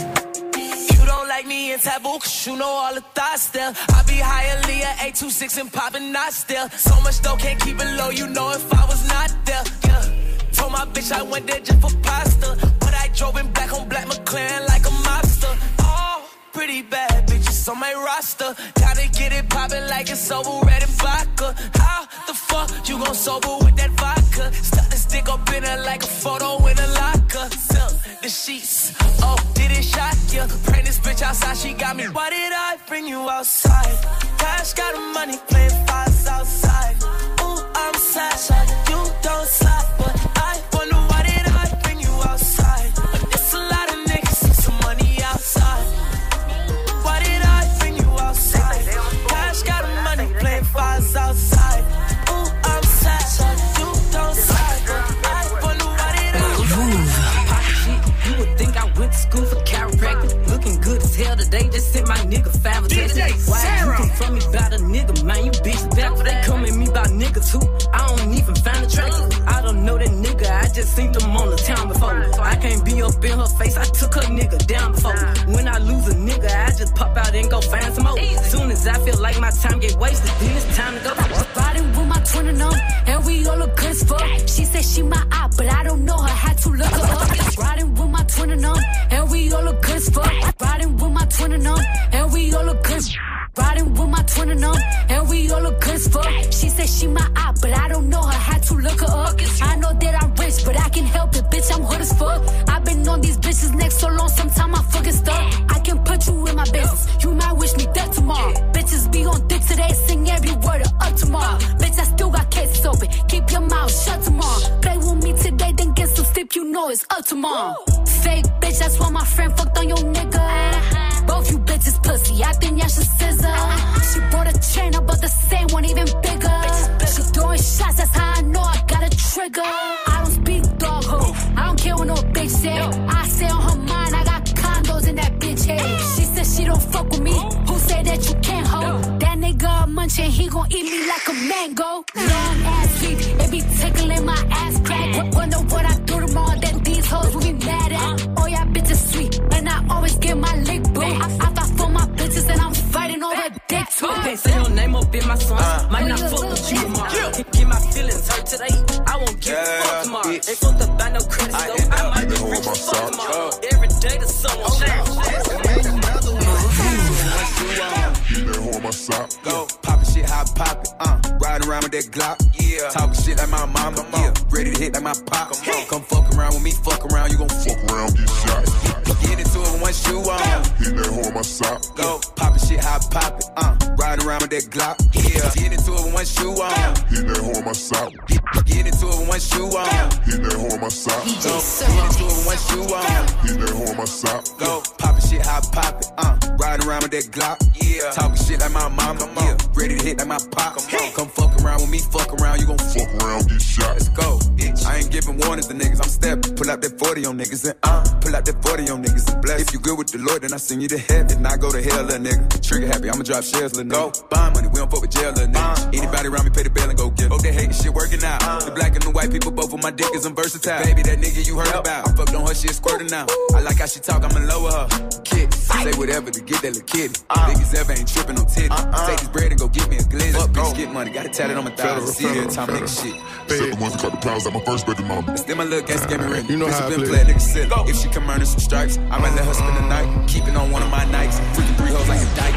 You don't like me in taboo, cause you know all the thoughts still. I be higher, Leah, 826 and popping not still. So much though, can't keep it low, you know if I was not there. Yeah. Told my bitch I went there just for pasta. But I drove in black on black McLaren like a mobster. Oh, pretty bad bitches on my roster. Gotta get it poppin' like it's over red and vodka. How the fuck you gon' sober with that vodka? Stuck the stick up in her like a photo in a locker. Silk the sheets. Oh, did it shock ya? Bring this bitch outside, she got me. Why did I bring you outside? Cash Cash got the money, playing fives outside. Ooh, I'm sad, you don't slide, but outside. Ooh, I'm sad, you don't slide, but I wonder why did I Pocket shit, you would think I went to school for chiropractic. Looking good as hell today, just sent my nigga five or Why you come from me about a nigga, man? You bitch back, they come at me about niggas who I don't even find attractive. I don't know that nigga, I just seen them on the town before. I can't be up in her face, I took her nigga down before. When I lose a nigga, I just pop out and go find some more. As I feel like my time get wasted, then it's time to go. Riding with my twin and them, and we all look good as fuck. She said she my eye, but I don't know her. Had to look her up. Riding with my twin and them, and we all look good as fuck. Riding with my twin and them, and we all look good. Riding with my twin and them, and we all look good as fuck. She said she my eye, but I don't know her. Had to look her up. I know that I'm rich, but I can help it, bitch. I'm hood as fuck. I've been on these bitches neck so long, sometime I fucking stuck. I can put you in my business. You might wish me death tomorrow. Be on dick today, sing every word of up tomorrow. Bitch, I still got cases open. Keep your mouth shut tomorrow. Play with me today, then get some sleep. You know it's up tomorrow. Fake bitch, that's why my friend fucked on your nigga. Both you bitches pussy, I think y'all should scissor. She bought a chain, I bought the same one, even bigger. She throwing shots, that's how I know I got a trigger. I don't speak dog ho, I don't care what no bitch say. I say on her mind, I got condos in that bitch head. She said she don't fuck with me. Who said that you? That nigga a munchin', he gon' eat me like a mango. Long ass feet, it be tickling my ass crack. Wonder what I do tomorrow that these hoes will be mad at. Oh yeah, bitches sweet, and I always get my lick boo. I, I fight for my bitches and I'm fighting over dick too. Can't say your name up in my song. Might not fuck with you tomorrow. Get my feelings hurt today. I won't give a fuck tomorrow. Ain't fucked up by no credit score. I might be rich as fuck tomorrow. Every day the sun will my sock. Go, poppin' shit, how I pop it. Uh, riding around with that Glock. Yeah, talking shit like my mama. Yeah, ready to hit like my pop. Come, on. Come fuck around with me, fuck around, you gon' fuck around, get shot. Get into it with one shoe on. Hit that hoe on my sock. Go, poppin' shit, how I pop it. Uh, riding around with that Glock. Yeah, get into it with one shoe on. Hit that hoe on my sock. Get into it with one shoe on. Hit that hoe on my sock. Go, get into it with one shoe on. Hit that hoe on my sock. Go, poppin' shit, how I pop it. Uh, riding around with that Glock. Yeah, talking shit like my mama. Yeah, ready to hit like my pop. Come on, come fuck around with me, fuck around, you gon' fuck around, get shot. Let's go. I ain't giving warnings to niggas, I'm stepping. Pull out that 40 on niggas and uh, pull out that 40 on niggas and bless. If you good with the Lord, then I send you to heaven. I go to hell, little nigga. Trigger happy, I'ma drop shells, little nigga. Bond money, we don't fuck with jail, little nigga. Uh. Anybody around me pay the bill and go get it. Hope they hating shit working out. Uh. The black and the white people, both of my dick is I'm versatile. Baby, that nigga you heard about. I'm fucked on her, shit squirting now. I like how she talk, I'ma lower her. Kid, say whatever to get that little kitty. Uh. Niggas ever ain't tripping on titty. Uh-uh. Take this bread and go get me a glizzy. Bitch, get money, got to tell it tatted on my thousand. See every time nigga shit. Said the ones that caught the pounds at my first baby mama. Still my little gangsta gave me ring. You know Bitch, how I been play. play, nigga silly. If she come earn some stripes, I might let her spend the night. Keeping on one of my nights. Freaking three hoes like a dyke.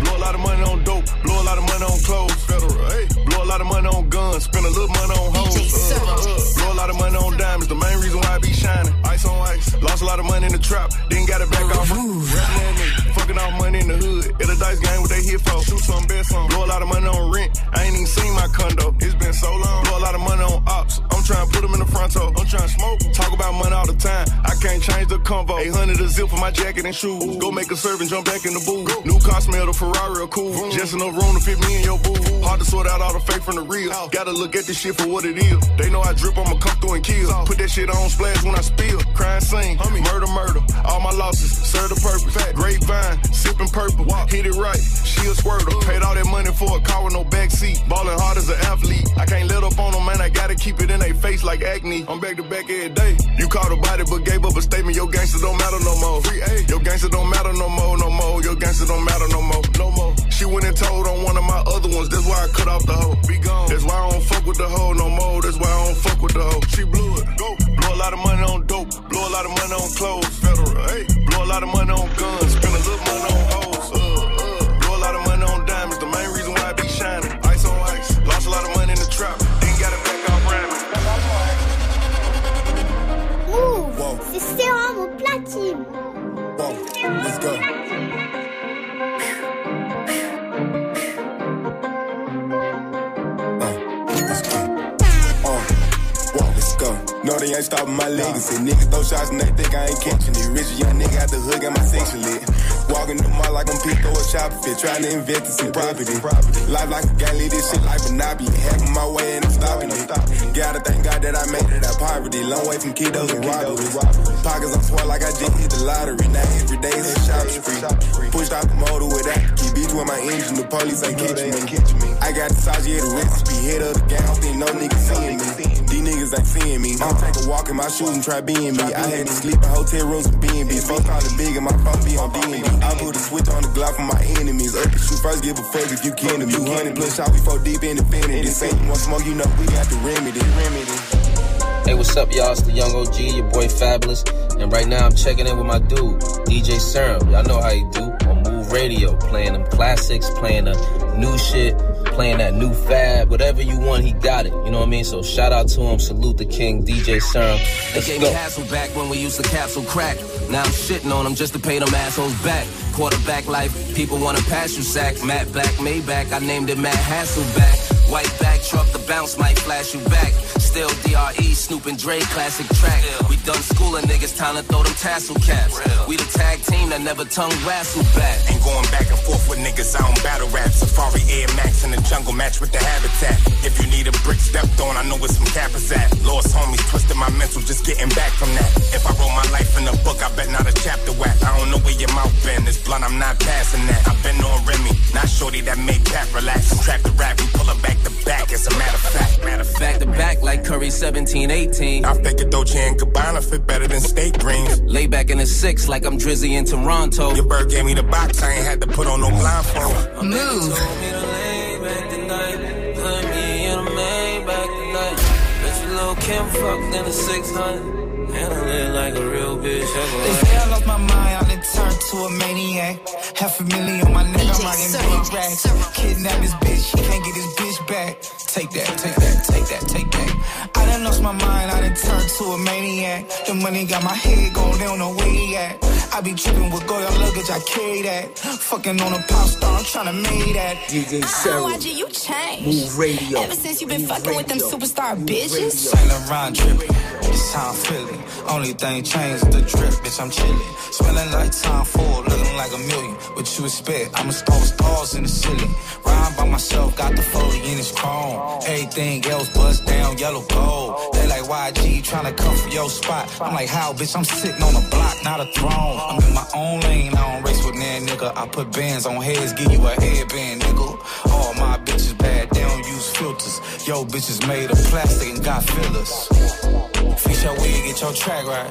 Blow a lot of money on dope, blow a lot of money on clothes. Federal, hey. Blow a lot of money on guns, spend a little money on hoes. Uh, uh, blow a lot of money on diamonds, the main reason why I be shining. Ice on ice. Lost a lot of money in the trap, then got it back off. Rapping that nigga, fucking off money in the hood. At a dice game, what they here for? Shoot some, bet some. Blow a lot of money on rent, I ain't even seen my condo. It's been so long. Blow a lot of money on ops, I'm trying to put them in the front toe. I'm trying to smoke, talk about money all the time. I can't change the convo. 800 a zip for my jacket and shoes. Go make a serve and jump back in the booth. New car smell, the Ferrari are cool. Just enough room to fit me in your boo. Hard to sort out all the fake from the real. Gotta look at this shit for what it is. They know I drip, I'ma come through and kill. Put that shit on splash when I spill. Crime scene, murder, murder. All my losses serve the purpose. Grapevine, sipping purple. Hit it right, she a squirter. Paid all that money for a car with no backseat. Ballin' hard as an athlete. I can't let up on them, man. I gotta keep it in their face like acne. I'm back to back every day. You caught a body but gave up a statement. Your gangster don't matter no more. Free A. Your gangster don't matter no more, no more. Your gangster don't matter no more, no more. She went and told on one of my other ones. That's why I cut off the hoe. Be gone. That's why I don't fuck with the hoe no more. That's why I don't fuck with the hoe. She blew it. Go. Blow a lot of money on dope. Blow a lot of money on clothes. Federal. Hey. Blow a lot of money on guns. team. Uh, uh, whoa, let's go. No, they ain't stopping my legacy. Niggas throw shots and they think I ain't catching it. Rich young nigga out the hood, got my section lit. Walking the mall like I'm Pico or shopping fit. Trying to invest in some property. Life like a gang, this shit Monopoly. Half of my way and I'm stopping it. Gotta thank God that I made it out poverty. Long way from kiddos and robberies. Pockets on swell like I just hit the lottery. Now every day is a shop street. Pushed out the motor with that. Keep beats with my engine. The police ain't catching me. I got the sauce, yeah, the recipe. Head of the gang, don't think no niggas seeing me. Niggas ain't seeing me. I'm take a walk in my shoes and try being me. I had to sleep in hotel rooms with B&B's. Phone big and my phone be on D&D. I put a switch on the Glock for my enemies. Earth to shoot first, give a fuck if you can to me. 200 plus shot before deep in infinity. Say you want smoke, you know we got the remedy. Hey, what's up, y'all? It's the Young OG, your boy Fabulous. And right now I'm checking in with my dude, DJ Serum. Y'all know how he do on Move Radio, playing them classics, playing the new shit, playing that new fab, whatever you want, he got it. You know what I mean? So shout out to him, salute the king, DJ Serum. They gave go. me hassle back when we used to capsule crack. Now I'm shitting on them just to pay them assholes back. Quarterback life, people wanna pass you sack. Matt Black, Maybach, I named it Matt Hasselback. White back truck, the bounce might flash you back. Still DRE, Snoop and Dre, classic track. We done schooling niggas, time to throw them tassel caps. We the tag team that never tongue wrestle back. Ain't going back and forth with niggas, I don't battle rap. Safari Air Max in the jungle, match with the habitat. If you need a brick stepped on, I know where some cappers at. Lost homies, twisted my mental, just getting back from that. If I wrote my life in a book, I bet not a chapter whack. I don't know where your mouth been, this blunt, I'm not passing that. I've been on Remy, not shorty that made cap relax. I'm trapped rap, we pull her back to back, it's a matter of fact. Matter of fact. the back like Curry 17, 18. I figure Dolce and Gabbana fit better than steak greens. Lay back in the six like I'm Drizzy in Toronto. Your bird gave me the box, I ain't had to put on no blindfold. Move. Put me in the main back tonight. Bitch, little Kim fucked in the 600. And I live like a real bitch. They say I lost my mind, I done turned to a maniac. Half a million on my neck, I'm rocking big racks. Kidnap this bitch, she can't get this bitch back. Take that, take that, take that, take that. I done lost my mind, I done turned to a maniac. The money got my head going, they don't know where he at. I be tripping with Goya luggage, I carry that. Fucking on a pop star, I'm tryna make that. DJ Oh, YG, you changed. Move radio. Ever since you been fucking with them superstar bitches. Saint Laurent dripping, this how I'm feeling. Only thing changed the drip, bitch, I'm chillin'. Smelling like time Ford, looking like a million. What you expect? I'm a star with stars in the ceiling. Rhyme by myself, got the 40 in his chrome. Everything else bust down, yellow gold. They like YG tryna come for your spot. I'm like, how, bitch? I'm sitting on a block, not a throne. I'm in my own lane, I don't race with that nigga. I put bands on heads, give you a headband, nigga. All my bitches bad, they don't use filters. Yo, bitches made of plastic and got fillers. Fix your wig, get your track right.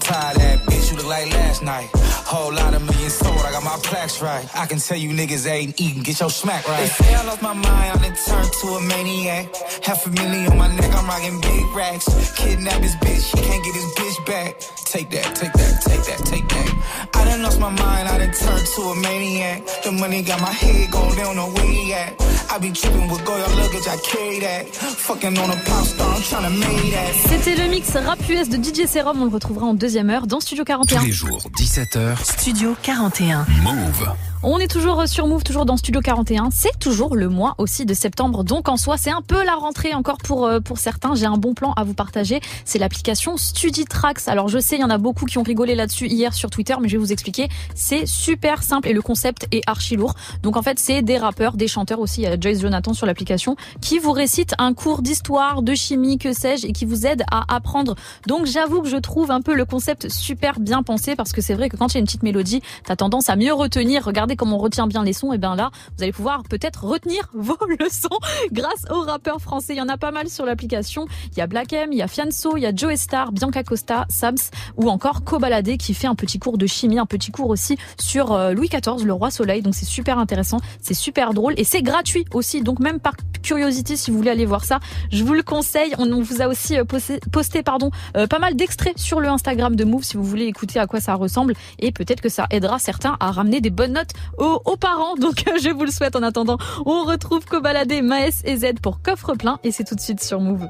Tie that look like last night. Whole lot of millions sold, I got my plaques right. I can tell you niggas ain't eating, get your smack right. They say I lost my mind, I done turned to a maniac. Half a million on my neck, I'm rocking big racks. Kidnap this bitch, she can't get this bitch back. Take that, take that, take that, take that. I done lost my mind, I done turned to a maniac. The money got my head going, they don't know where he at. I be tripping with Goya luggage, I carry that. Fucking on a pop star, I'm tryna make that. C'était le mix rap US de DJ Serum. On le retrouvera en deuxième heure dans Studio 41. Tous les jours, 17h. Studio 41. Move. On est toujours sur Move, toujours dans Studio 41. C'est toujours le mois aussi de septembre. Donc en soi, c'est un peu la rentrée encore pour, euh, pour certains. J'ai un bon plan à vous partager. C'est l'application StudiTrax. Alors je sais, il y en a beaucoup qui ont rigolé là-dessus hier sur Twitter, mais je vais vous expliquer. C'est super simple et le concept est archi lourd. Donc en fait, c'est des rappeurs, des chanteurs aussi. Il y a Joyce Jonathan sur l'application qui vous récite un cours d'histoire, de chimie, que sais-je, et qui vous aide à apprendre. Donc j'avoue que je trouve un peu le concept super bien pensé parce que c'est vrai que quand il y a une petite mélodie, t'as tendance à mieux retenir. Regardez comme on retient bien les sons. Et bien là, vous allez pouvoir peut-être retenir vos leçons grâce aux rappeurs français. Il y en a pas mal sur l'application. Il y a Black M, il y a Fianso, il y a Joe Star, Bianca Costa, Sams ou encore Kobalade qui fait un petit cours de chimie, un petit cours aussi sur euh, Louis XIV, le roi soleil. Donc c'est super intéressant, c'est super drôle et c'est gratuit aussi. Donc même par curiosité, si vous voulez aller voir ça, je vous le conseille. On, on vous a aussi euh, posté, posté pardon, euh, pas mal d'extraits sur le Instagram de Move si vous voulez écouter à quoi ça ressemble et peut-être que ça aidera certains à ramener des bonnes notes aux, aux parents. Donc euh, je vous le souhaite en attendant. On retrouve Kobalade, Maes et Z pour coffre plein et c'est tout de suite sur Move.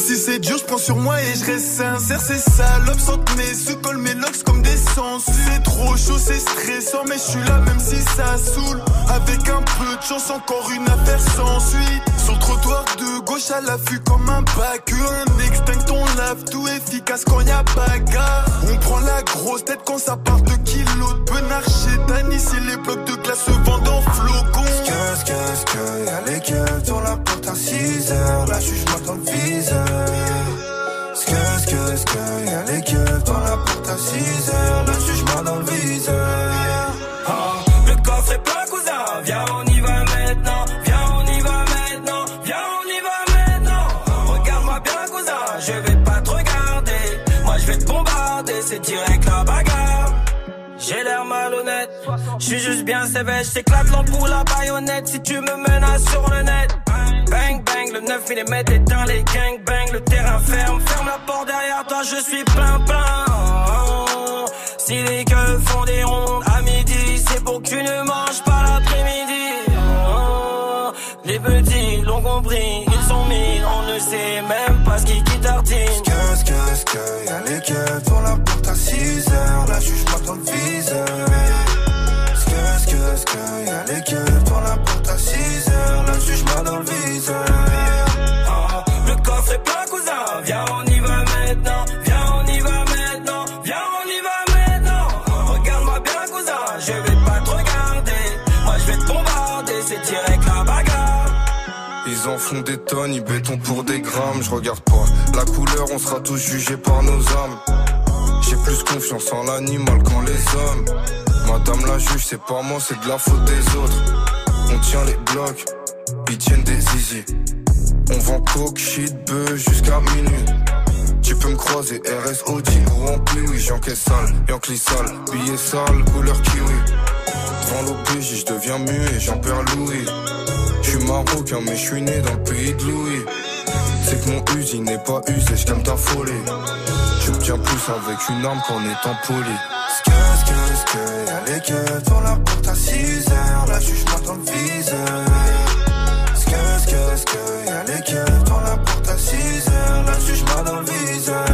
Si c'est dur, je prends sur moi et je reste sincère. C'est salope, sentent mes se colle mes locks comme des sens. C'est trop chaud, c'est stressant, mais je suis là même si ça saoule. Avec un peu de chance, encore une affaire sans suite. Sur le trottoir de gauche à l'affût comme un bac. Un extinct, on lave tout efficace quand y a bagarre. On prend la grosse tête quand ça part de kilos de benard chez Dan. Ici les blocs de glace se vendent en flocons. Qu'est-ce qu'est-ce que y'a les keufs dans la porte à 6 heures. La juge moi dans le viseur. Qu'est-ce qu'est-ce que y'a les keufs dans la porte à 6 heures. La juge moi dans le viseur. Suis juste bien sévère. J'éclate l'ampoule à baïonnette. Si tu me menaces sur le net. Bang, bang, le 9 mm dans les gang bang. Le terrain ferme, ferme la porte derrière toi. Je suis plein, plein. Si les gueules font des rondes à midi, c'est pour que tu ne manges pas l'après-midi. Les petits l'ont compris, ils sont mis, on ne sait même pas ce qui tartine. Qu'est-ce que y'a les keufs dans la porte à 6 heures? La juge moi dans le viseur. Les keufs dans la porte à 6 heures. Juge moi dans le viseur. Ah, le coffre est plein, cousin. Viens, on y va maintenant. Viens, on y va maintenant. Viens, on y va maintenant. Regarde-moi bien, cousin. Je vais pas te regarder. Moi, je vais te bombarder. C'est direct la bagarre. Ils en font des tonnes, ils béton pour des grammes. Je regarde pas la couleur, on sera tous jugés par nos âmes. J'ai plus confiance en l'animal qu'en les hommes. Madame la juge, c'est pas moi, c'est de la faute des autres. On tient les blocs, ils tiennent des zizi. On vend coke, shit, bœuf jusqu'à minuit. Tu peux me croiser RS Audi ou en oui j'encaisse sale, Yankee sale, billet sale, couleur kiwi. Devant l'OPJ, je deviens muet, j'en perds Louis. Je suis marocain, mais je suis né dans le pays de Louis. C'est que mon usine n'est pas usé, j'aime ta folie. J'obtiens plus avec une arme qu'en étant poli. Qu'est-ce que y'a les keufs dans la porte à 6 heures. La juge moi dans le viseur. Qu'est-ce qu'est-ce que y'a les keufs dans la porte à 6 heures. La juge moi dans le viseur.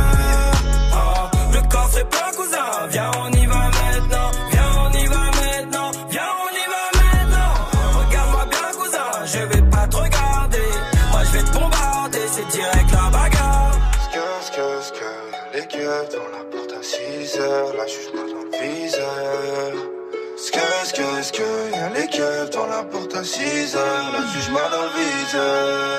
La porte à 6 heures. La juge moi dans le viseur.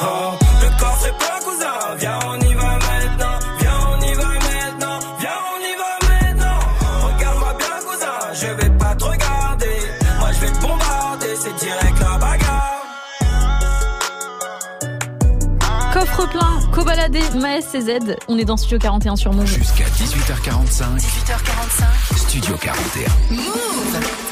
Oh, le coffre est plein, cousin. Viens, on y va maintenant. Viens, on y va maintenant. Viens, on y va maintenant. Regarde-moi bien, cousin. Je vais pas te regarder. Moi, je vais te bombarder. C'est direct la bagarre. Coffre plein, cobaladé, Maes CZ. On est dans Studio 41 sur Move. Jusqu'à 18h45. 18h45. Studio 41.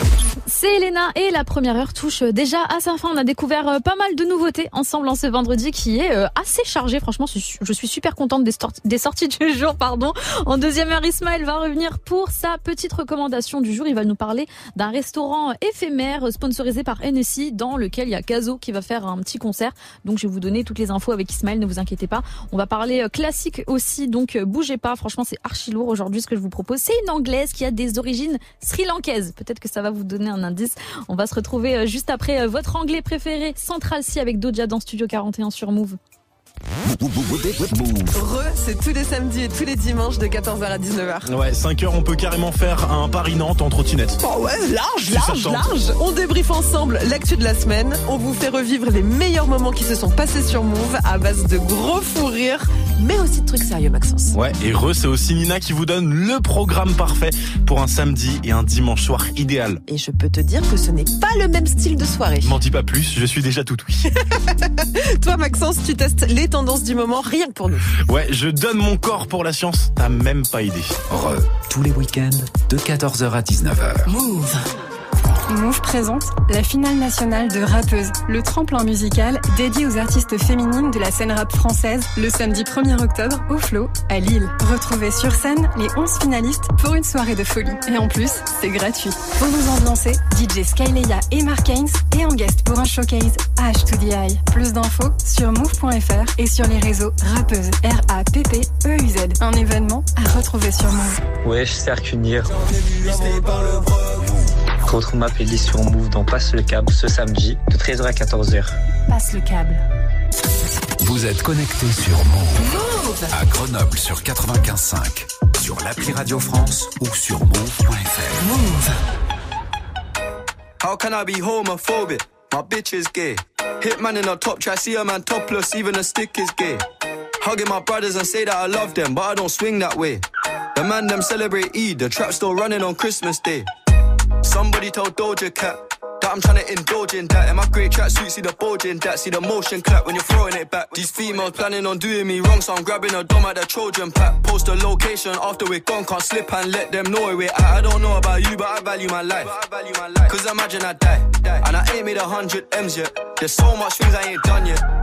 C'est Elena et la première heure touche déjà à sa fin. On a découvert euh, pas mal de nouveautés ensemble en ce vendredi qui est euh, assez chargé. Franchement, je suis super contente des, sorties- du jour. Pardon. En deuxième heure, Ismaël va revenir pour sa petite recommandation du jour. Il va nous parler d'un restaurant éphémère sponsorisé par NSI dans lequel il y a Gazo qui va faire un petit concert. Donc je vais vous donner toutes les infos avec Ismaël, ne vous inquiétez pas. On va parler euh, classique aussi, donc euh, bougez pas. Franchement, c'est archi lourd aujourd'hui ce que je vous propose. C'est une anglaise qui a des origines sri-lankaises. Peut-être que ça va vous donner un On va se retrouver euh, juste après euh, votre anglais préféré, Central C avec Doja dans Studio 41 sur Move. Re, c'est tous les samedis et tous les dimanches de 14h à 19h. Ouais, 5 heures, on peut carrément faire un Paris-Nantes en trottinette. Oh ouais, large, large, large. On débriefe ensemble l'actu de la semaine. On vous fait revivre les meilleurs moments qui se sont passés sur Move à base de gros fous rires, mais aussi de trucs sérieux, Maxence. Ouais, et Re, c'est aussi Nina qui vous donne le programme parfait pour un samedi et un dimanche soir idéal. Et je peux te dire que ce n'est pas le même style de soirée. M'en dis pas plus, je suis déjà tout oui. Toi, Maxence, tu testes les tendances du moment rien que pour nous. Ouais, je donne mon corps pour la science, t'as même pas idée. Re, tous les week-ends, de 14h à 19h. Move. Move présente la finale nationale de Rappeuse, le tremplin musical dédié aux artistes féminines de la scène rap française le samedi 1er octobre au Flow à Lille. Retrouvez sur scène les 11 finalistes pour une soirée de folie. Et en plus, c'est gratuit. Pour vous ambiancer, DJ Skyleia et Mark Haynes et en guest pour un showcase H to the Eye. Plus d'infos sur move.fr et sur les réseaux Rappeuse R-A-P-P-E-U-Z. Un événement à retrouver sur Move. Wesh, c'est Arcunir. Retrouve ma playlist sur Move dans Passe le câble ce samedi de 13h à 14h. Passe le câble. Vous êtes connecté sur Move. À Grenoble sur 95.5. Sur l'appli Radio France ou sur move.fr. Move. How can I be homophobic? My bitch is gay. Hitman in a top try, see a man topless, even a stick is gay. Hugging my brothers and say that I love them, but I don't swing that way. The man them celebrate Eid, the trap still running on Christmas Day. Somebody told Doja Cat that I'm trying to indulge in that. In my great tracksuit, see the bulge in that. See the motion clap when you're throwing it back. These females planning on doing me wrong, so I'm grabbing a dome at the Trojan pack. Post a location after we're gone, can't slip and let them know where we're at. I don't know about you, but I value my life. Cause imagine I die, and I ain't made a hundred M's yet. There's so much things I ain't done yet.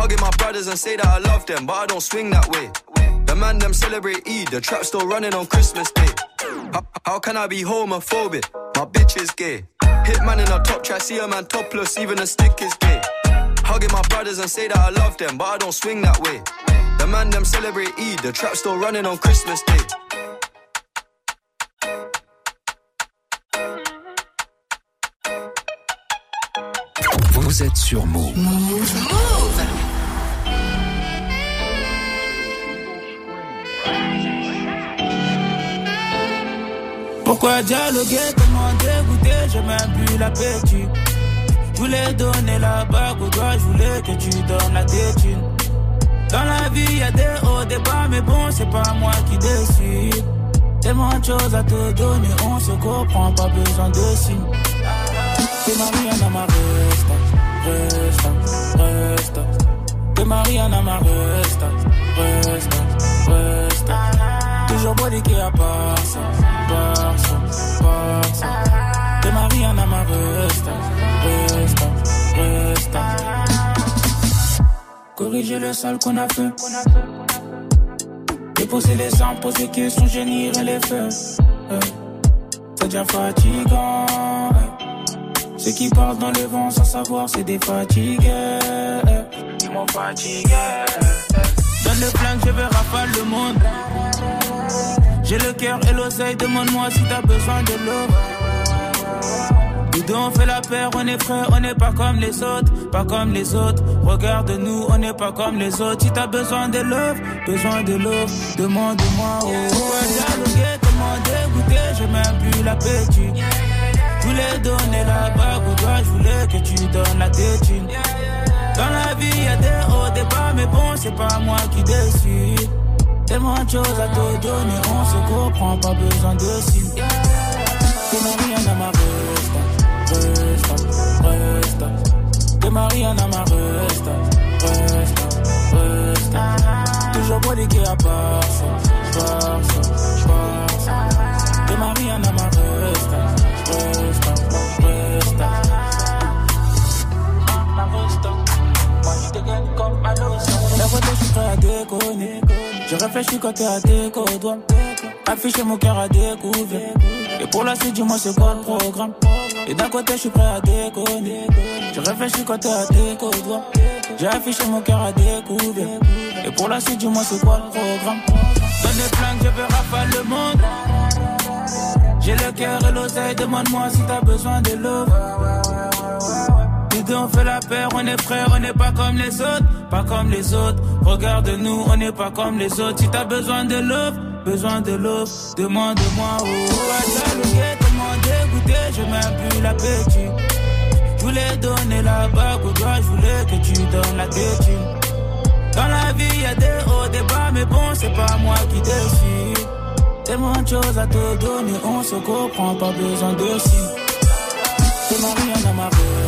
Hugging my brothers and say that I love them, but I don't swing that way. The man them celebrate Eid, the trap still running on Christmas Day. How, how can I be homophobic? My bitch is gay. Hitman in a top try, see a man topless, even a stick is gay. Hugging my brothers and say that I love them, but I don't swing that way. The man them celebrate Eid, the trap still running on Christmas Day. Vous êtes sur Move. Move. Pourquoi dialoguer, comment dégoûter, j'ai même plus l'appétit. Je voulais donner la bague au doigt, je voulais que tu donnes la tétine. Dans la vie, y a des hauts, des bas, mais bon, c'est pas moi qui décide. Tellement de choses à te donner, on se comprend, pas besoin de signes. Que Mariana ma resta, resta, resta. Que Mariana ma resta, resta, resta. Toujours body qui a Barça, Barça, Barça. Que Mariana ma resta, resta. Corriger le sale qu'on a fait. Déposer les armes, poser questions, génie les feux. C'est déjà fatigant. Ceux qui parlent dans le vent sans savoir, c'est des fatigués. Ils m'ont fatigué. Donne le flingue, je vais rafale le monde. J'ai le cœur et l'oseille, demande-moi si t'as besoin de l'eau. Nous deux on fait la paire, on est frères, on n'est pas comme les autres, pas comme les autres. Regarde-nous, on n'est pas comme les autres. Si t'as besoin de love, besoin de love, demande-moi. Oh, Pourquoi dialoguer, comment dégoûter, j'ai même plus l'appétit. Je voulais donner la bague au doigt, je voulais que tu donnes la tétine. Dans la vie, y a des hauts, des bas, mais bon, c'est pas moi qui décide. Tellement de choses à te donner, on se comprend, pas besoin de signes. Que Mariana ma resta, resta, resta. Que Mariana ma resta, resta, resta. Toujours body qui a Barça, Barça, Barça. Que Mariana ma resta, Je réfléchis quand t'es à tes doigts. Afficher mon cœur à découvert. Et pour la suite, dis-moi c'est quoi le programme? Et d'un côté, je suis prêt à déconner. Je réfléchis quand t'es à tes doigts. J'ai affiché mon cœur à découvert. Et pour la suite, dis-moi c'est quoi le programme? Donne les flingues, je veux rafale le monde. J'ai le cœur et l'oseille, demande-moi si t'as besoin de love. On fait la paire, on est frères, on n'est pas comme les autres, pas comme les autres. Regarde-nous, on n'est pas comme les autres. Si t'as besoin de love, besoin de love, demande-moi. Oh, oh, à comment dégoûter, j'ai même plus l'appétit. Je voulais donner la bague au doigt, je voulais que tu donnes la tête. Dans la vie, y a des hauts, des bas, mais bon, c'est pas moi qui décide. Tellement de choses à te donner, on se comprend, pas besoin de si. T'es Mariana, ma resta,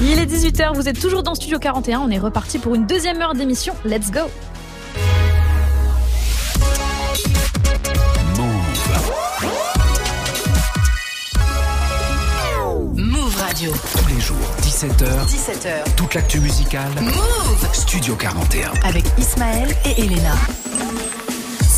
Il est 18h, vous êtes toujours dans Studio 41, on est reparti pour une deuxième heure d'émission. Let's go Move Radio. Tous les jours, 17h. 17h. Toute l'actu musicale. Move Studio 41. Avec Ismaël et Elena.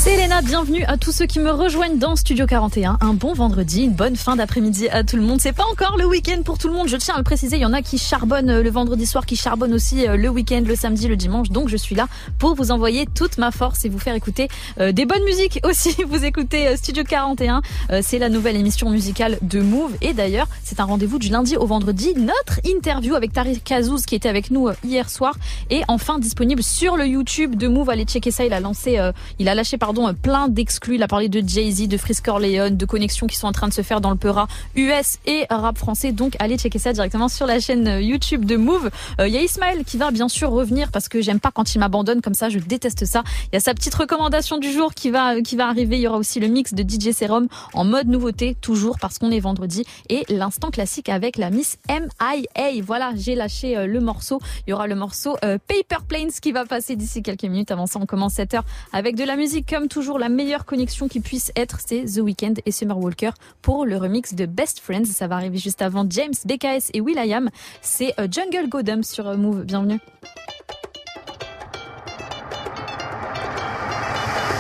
C'est Elena, bienvenue à tous ceux qui me rejoignent dans Studio 41. Un bon vendredi, une bonne fin d'après-midi à tout le monde. C'est pas encore le week-end pour tout le monde, je tiens à le préciser. Il y en a qui charbonnent euh, le vendredi soir, qui charbonnent aussi euh, le week-end, le samedi, le dimanche. Donc je suis là pour vous envoyer toute ma force et vous faire écouter euh, des bonnes musiques aussi. Vous écoutez Studio 41, euh, c'est la nouvelle émission musicale de Move. Et d'ailleurs, c'est un rendez-vous du lundi au vendredi. Notre interview avec Tariq Azouz qui était avec nous hier soir est enfin disponible sur le YouTube de Move. Allez checker ça. Il a lancé, il a lâché pardon euh, plein d'exclus. Il a parlé de Jay-Z, de Frisk Orleans, de connexions qui sont en train de se faire dans le Peura US et rap français. Donc allez checker ça directement sur la chaîne euh, YouTube de Move. Euh, Il y a Ismaël qui va bien sûr revenir parce que j'aime pas quand il m'abandonne comme ça. Je déteste ça. Il y a sa petite recommandation du jour qui va qui va arriver. Il y aura aussi le mix de DJ Serum en mode nouveauté toujours parce qu'on est vendredi et l'instant classique avec la Miss MIA. Voilà, j'ai lâché le morceau. Il y aura le morceau Paper Planes qui va passer d'ici quelques minutes. Avant ça, on commence cette heure avec de la musique toujours. La meilleure connexion qui puisse être, c'est The Weeknd et Summer Walker pour le remix de Best Friends. Ça va arriver juste avant James, BKS et Will.i.am. C'est euh, Jungle Godum sur euh, Move. Bienvenue.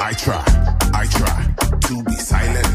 I try, I try to be silent,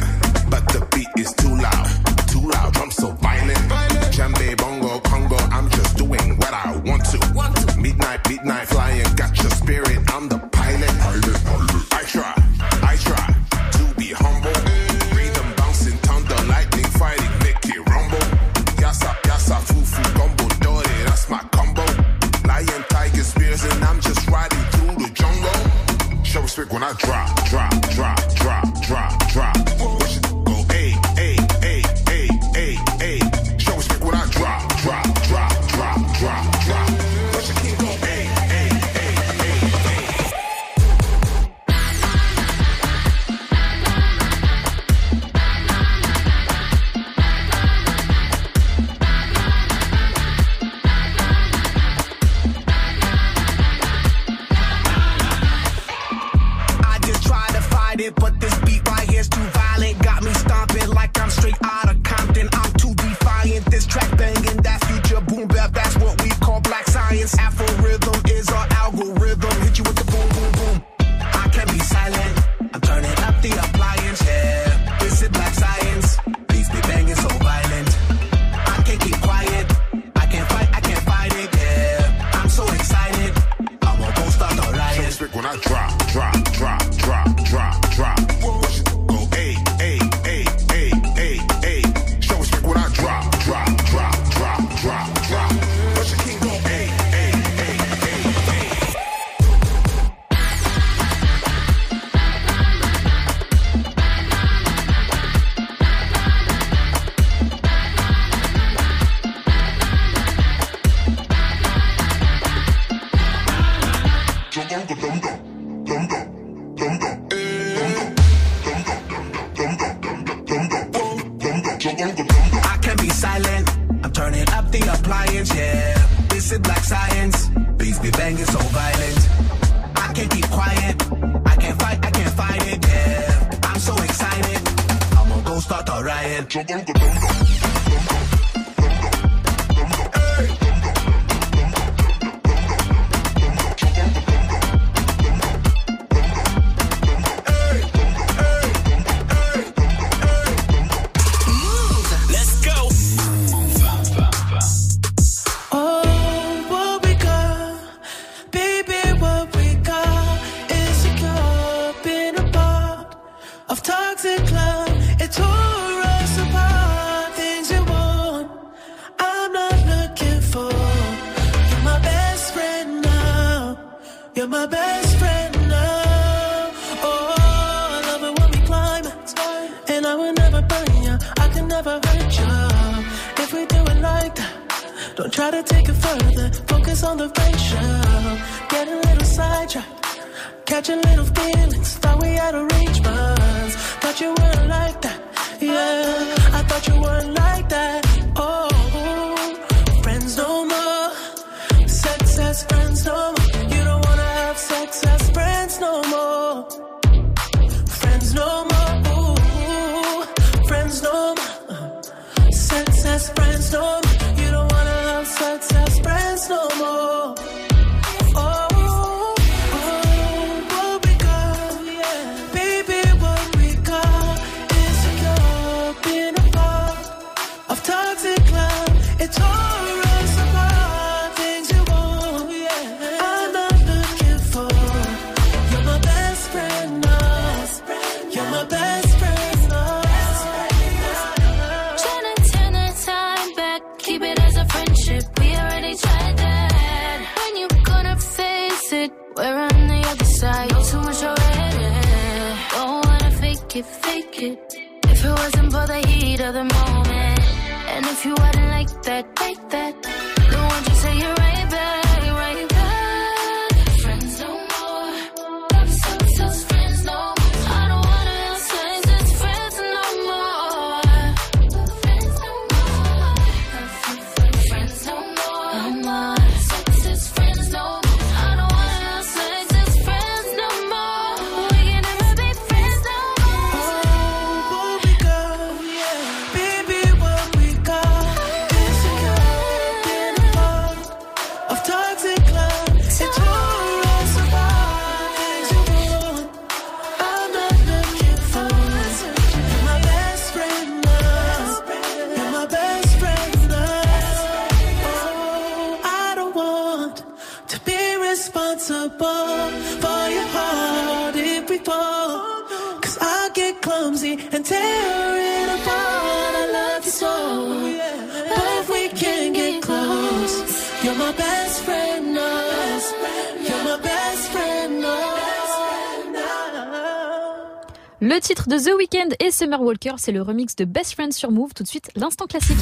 Summer Walker, c'est le remix de Best Friend sur Move. Tout de suite, l'instant classique.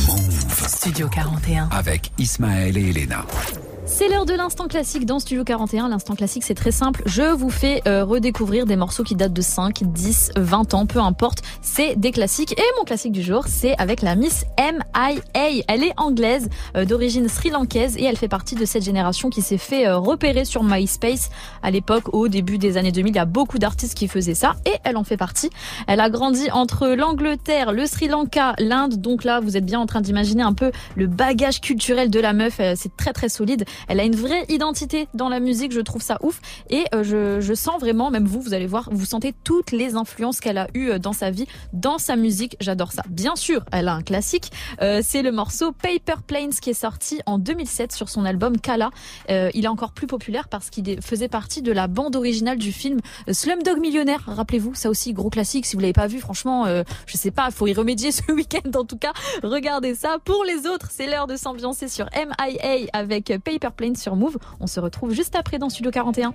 Studio 41. Avec Ismaël et Elena. C'est l'heure de l'instant classique dans Studio 41. L'instant classique, c'est très simple. Je vous fais euh, redécouvrir des morceaux qui datent de 5, 10, 20 ans, peu importe. C'est des classiques. Et mon classique du jour, c'est avec la Miss M.I.A. Elle est anglaise, euh, d'origine sri-lankaise, et elle fait partie de cette génération qui s'est fait euh, repérer sur MySpace. À l'époque, au début des années 2000, il y a beaucoup d'artistes qui faisaient ça, et elle en fait partie. Elle a grandi entre l'Angleterre, le Sri Lanka, l'Inde. Donc là, vous êtes bien en train d'imaginer un peu le bagage culturel de la meuf. Euh, C'est très très solide. Elle a une vraie identité dans la musique, je trouve ça ouf. Et euh, je, je sens vraiment, même vous, vous allez voir, vous sentez toutes les influences qu'elle a eues euh, dans sa vie, dans sa musique. J'adore ça. Bien sûr, elle a un classique. Euh, c'est le morceau Paper Planes qui est sorti en 2007 sur son album Kala. Euh, il est encore plus populaire parce qu'il faisait partie de la bande originale du film Slumdog Millionnaire. Rappelez-vous, ça aussi, gros classique. Si vous l'avez pas vu, franchement, euh, je sais pas, faut y remédier ce week-end en tout cas. Regardez ça. Pour les autres, c'est l'heure de s'ambiancer sur MIA avec Paper Plane sur Move. On se retrouve juste après dans Studio 41.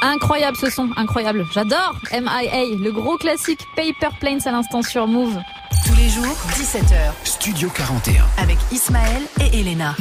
Incroyable ce son, incroyable. J'adore MIA, le gros classique Paper Planes à l'instant sur Move. Tous les jours, 17h. Studio 41. Avec Ismaël et Elena.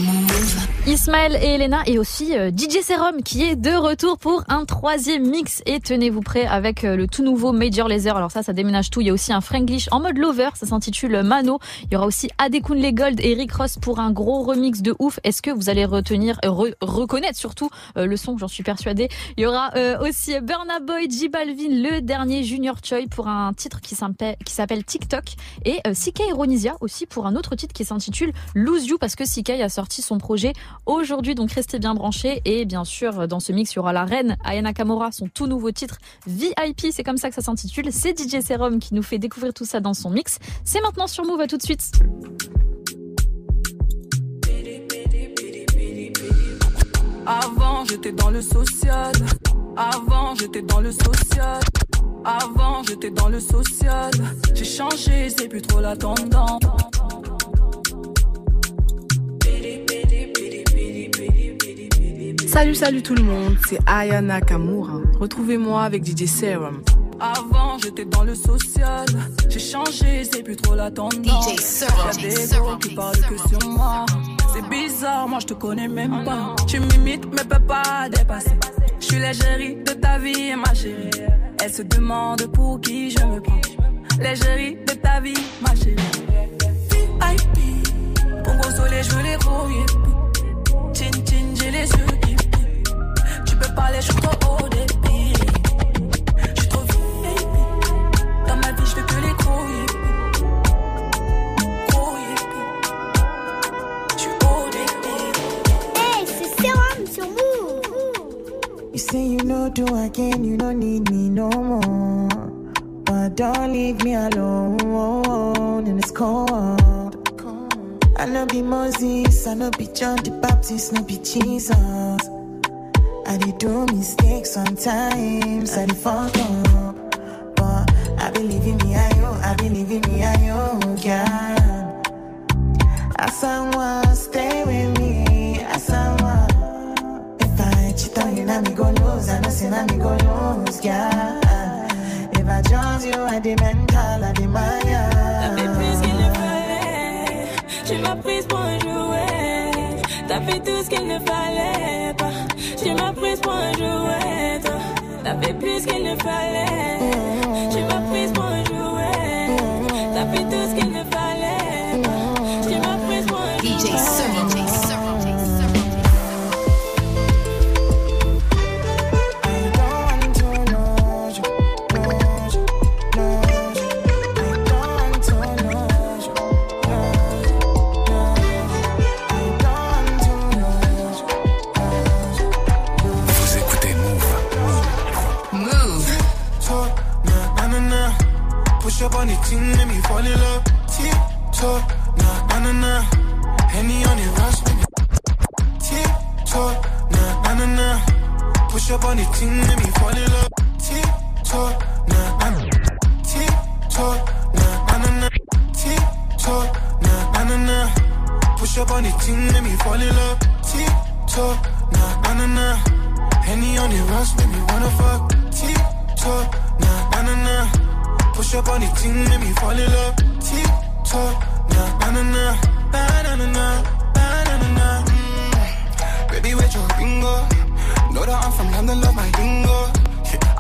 Ismaël et Elena et aussi euh, DJ Serum qui est de retour pour un troisième mix et tenez-vous prêts avec euh, le tout nouveau Major Laser. Alors ça, ça déménage tout. Il y a aussi un Franglish en mode lover, ça s'intitule Mano. Il y aura aussi Adekun Les Gold et Rick Ross pour un gros remix de ouf. Est-ce que vous allez retenir, euh, re- reconnaître surtout le son? J'en suis persuadée. Il y aura aussi Burna Boy, J Balvin, le dernier Junior Choi pour un titre qui s'appelle qui s'appelle TikTok et euh, CK Ironisia aussi pour un autre titre qui s'intitule Lose You parce que CK a sorti son projet aujourd'hui. Donc restez bien branchés. Et bien sûr dans ce mix il y aura la reine Ayana Kamora son tout nouveau titre VIP c'est comme ça que ça s'intitule. C'est DJ Serum qui nous fait découvrir tout ça dans son mix. C'est maintenant sur Move à tout de suite. Avant, j'étais dans le social. Avant, j'étais dans le social. Avant, j'étais dans le social. J'ai changé, c'est plus trop la tendance. Salut, salut tout le monde, c'est Ayana Kamura. Retrouvez-moi avec DJ Serum. Avant, j'étais dans le social. J'ai changé, c'est plus trop la tendance. Y'a des gros qui parlent que sur moi. C'est bizarre, moi je te connais même pas. Tu m'imites, mais peux pas dépasser. Je suis l'égérie de ta vie, ma chérie. Elle se demande pour qui je me prends. L'égérie de ta vie, ma chérie. VIP, pour gros soleil, je veux les yippies. Chin chin, j'ai les yeux qui. Tu peux parler, je suis trop débit. Dans ma vie, je veux que les gros yippies. Gros haut débit. Hey, c'est Serum sur Move. You say you know do again, you don't need me no more. But don't leave me alone in this cold. I know be Moses, I know be John the Baptist, no be Jesus. I did do mistakes sometimes, I did fuck up. Believe in me, I you, I believe in me, I yeah. As I want, stay with me, I want. If I cheat on you, now me go lose. I know say now me go lose, yeah. If I trust you, I the mental, I the maya. T'as fait plus qu'il ne fallait. Tu m'as prise pour un jouet. T'as fait tout ce qu'il ne fallait pas. Tu m'as prise pour un jouet. T'as fait plus qu'il ne fallait. Tu m'as prise pour un jouet. T'as fait tout ce qu'il ne fallait. Tu m'as prise pour un jouet. DJ The team, let me fall in love. Tip. Henny on the rush, baby. Tip talk, nah, nah. Push up on the team, let me fall in love. Tip talk, nah, nah, nah. Tip talk, nah. Push up on the team, let me fall in love. Tip talk, nah, nah, nah. Henny on the rush, make me Push up on the make me fall in love. Nah, nah, nah, nah. Nah, nah, nah, nah. Nah, nah, nah, nah. Mm. Baby, where's your bingo? Know that I'm from London, love my lingo.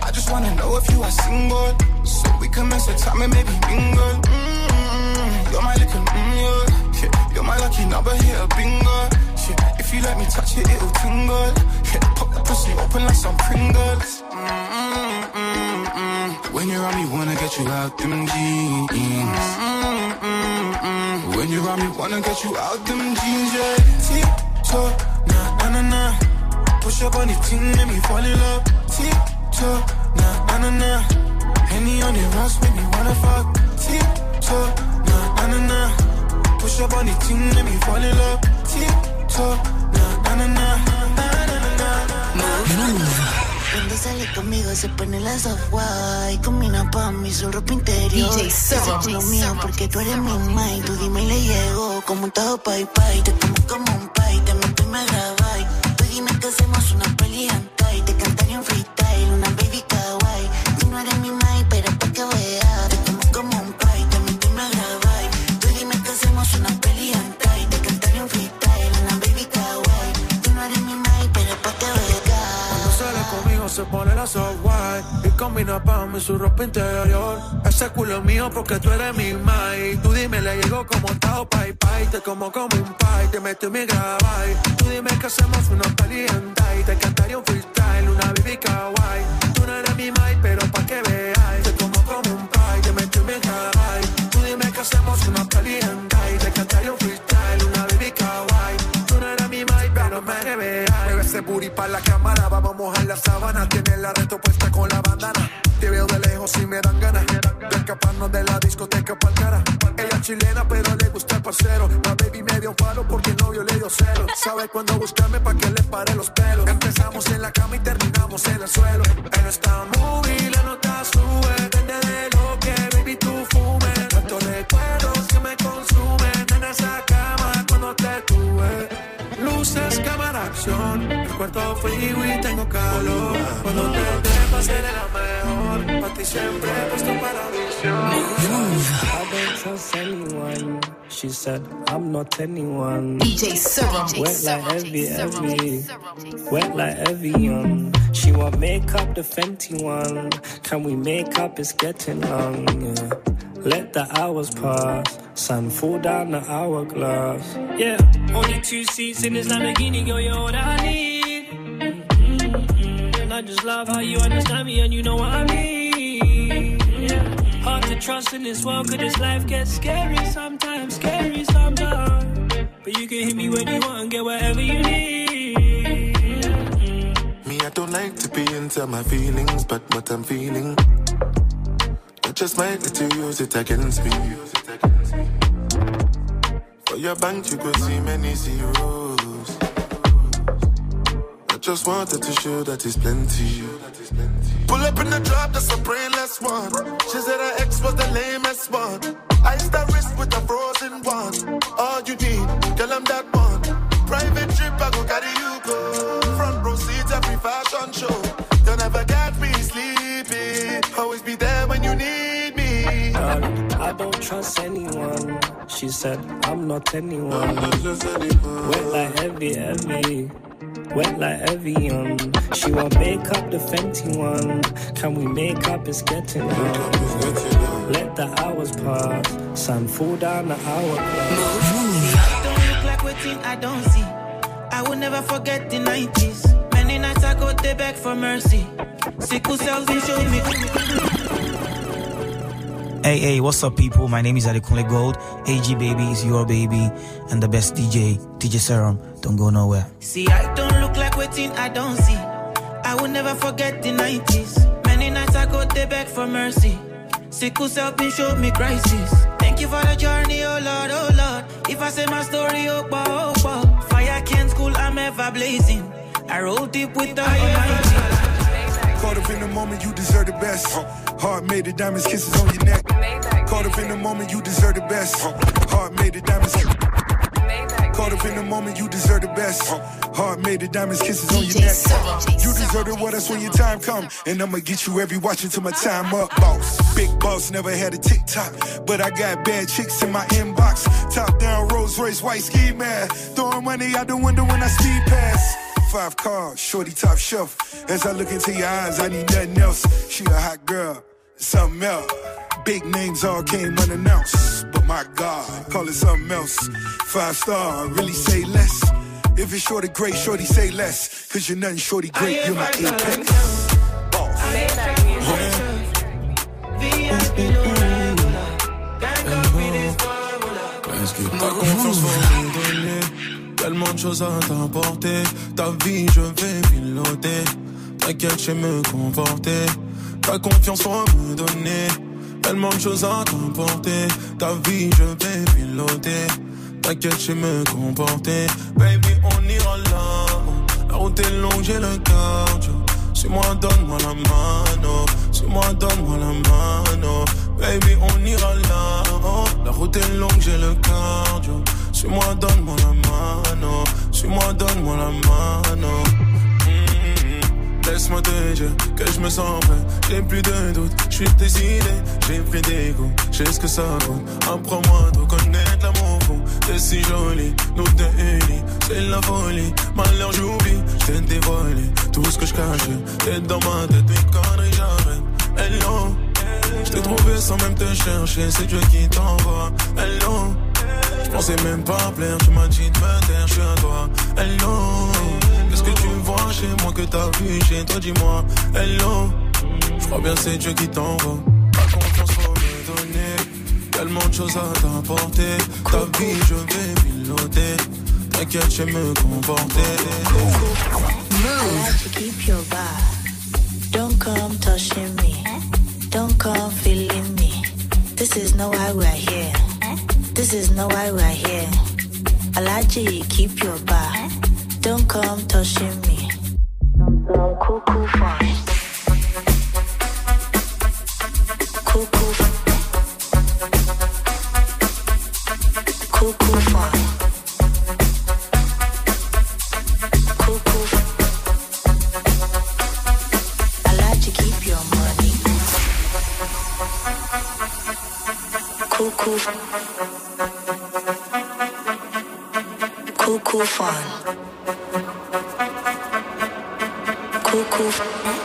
I just wanna know if you are single. So we can mess with time and maybe mingle. Mm, you're my little mm, yeah. yeah. You're my lucky number here, bingo. Yeah, if you let me touch it, it'll tingle. Yeah, pop the pussy open like some Pringles. Mm, mm, mm, mm. When you're around me, wanna get you out them jeans. When you're around me, wanna get you out them jeans, yeah. Tip-toe, nah, nah, nah, nah. Push up on the team, make me fall in love. Tip-toe, nah, nah, nah, nah. Henny on the rocks, make me wanna fuck. Tip-toe, nah, nah, nah, nah. Push up on the team, make me fall in love. Tip-toe, nah, nah, nah, nah. Nah, nah, nah, nah. Cuando sale conmigo se pone la software y combina pa' mí su ropa interior. DJ mío porque tú eres mi mind. Tú dime y le llego como un todo pay pay. Te tomo como un pay, te meto y me grabáis. Tú dime que hacemos una peli combina pa' su ropa interior. Ese culo mío porque tú eres mi mai. Tú dime, le llego como tao pai pai. Te como como un pai, te meto y me grabáis. Tú dime que hacemos una peli y te cantaría un freestyle, una baby kawaii. Booty pa' la cámara, vamos a mojar la sábana. Tienes la reto puesta con la bandana. Te veo de lejos y me dan ganas de escaparnos de la discoteca pa'l cara. Ella chilena, pero le gusta el parcero. La baby me dio palo porque el novio le dio celo. Sabe cuándo buscarme pa' que le pare los pelos. Empezamos en la cama y terminamos en el suelo. En esta movie la nota sube. Luces, cámara, acción. El cuarto frío y tengo calor. Cuando te trepas seré la mejor. Pa' ti siempre he puesto para I don't trust anyone. She said, I'm not anyone. DJ Servo. Wet like Evie, Evie. Wet like Evian. She want makeup, the Fenty one. Can we make up? It's getting long. Yeah. Let the hours pass. Sun fall down the hourglass. Yeah. Only two seats in this Lamborghini, girl, you're all I need. Mm-mm. And I just love how you understand me and you know what I mean. Yeah. Hard to trust in this world, cause this life gets scary sometimes, scary sometimes. But you can hit me when you want and get whatever you need. Me, I don't like to be into my feelings, but what I'm feeling, I just might let you use it against me. For your bank, you could see many zeros. I just wanted to show that it's plenty. Pull up in the drop, that's a brainless one. She said her ex was the lamest one. Ice that wrist with a frozen one. All you need, girl, I'm that one. Private trip, I go carry you go. Front row seats, every fashion show. Don't ever get me sleeping. Always be there when you need I don't trust anyone. She said, I'm not anyone. Wet like heavy, heavy. Wet like Evian. Um. She want makeup, the Fenty one. Can we make up? It's getting long. Let the hours pass. Sun fall down the hourglass. don't look like wetin I don't see. I will never forget the 90s. Many nights I go they beg for mercy. Sickle cells been showing me. Hey, hey, what's up, people? My name is Adekunle Gold. AG Baby is your baby, and the best DJ, DJ Serum. Don't go nowhere. See, I don't look like waiting, I don't see. I will never forget the 90s. Many nights I go they beg for mercy. Sickle cell been showed me crisis. Thank you for the journey, oh Lord, oh Lord. If I say my story, oh, bah, oh, bah. Fire can't school, I'm ever blazing. I roll deep with the Almighty. Caught up in the moment, you deserve the best. Heart made the diamonds, kisses on your neck. Caught up in the moment, you deserve the best. Heart made the diamonds. Caught up in the moment, you deserve the best. Heart made the diamonds, kisses on your neck. You deserve it, well, that's when your time come. And I'ma get you every watch until my time up, boss. Big boss, never had a TikTok. But I got bad chicks in my inbox. Top down, Rolls Royce, white ski man. Throwing money out the window when I speed past. Five cars, shorty top shelf. As I look into your eyes, I need nothing else. She a hot girl, something else. Big names all came unannounced, but my God, call it something else. Five star, really say less. If it's shorty great, shorty say less. Cause you're nothing shorty great, you're my apex. Est-ce que ta confiance va me donner Tellement de choses à t'apporter Ta vie je vais piloter. T'inquiète je me comporter Ta confiance va me donner Tellement de choses à t'apporter Ta vie je vais piloter. T'inquiète je me comporter. Baby on ira là. La route est longue j'ai le cardio. Suis-moi donne-moi la mano. Suis-moi donne-moi la mano. Baby, on ira là. La route est longue, j'ai le cardio. Suis-moi, donne-moi la mano. Suis-moi, donne-moi la mano. Mm-hmm. Laisse-moi te dire que je me sens prêt. J'ai plus de doute, je suis décidé. J'ai pris des goûts, je sais ce que ça coûte. Apprends-moi de connaître l'amour fou. T'es si jolie, nous deux unis. C'est la folie, malheur j'oublie. J't'ai dévoilé tout ce que je cachais. T'es dans ma tête, mes conneries j'arrête. Hello. Je t'ai trouvé sans même te chercher, c'est Dieu qui t'envoie. Hello, je pensais même pas plaire, tu m'as dit de me taire, je suis à toi. Hello, qu'est-ce que tu vois chez moi que t'as vu chez toi, dis-moi. Hello, je crois bien c'est Dieu qui t'envoie. Ta confiance faut me donner, tellement de choses à t'apporter. Ta vie je vais piloter, t'inquiète, je vais me comporter. Move. Keep your vibe. Don't come touching me. Don't come feeling me. This is no why we're here. This is not why we're here. Alaji, keep your bar. Don't come touching me. Some cuckoo fun. Cuckoo. Cuckoo. one. Cool, cool.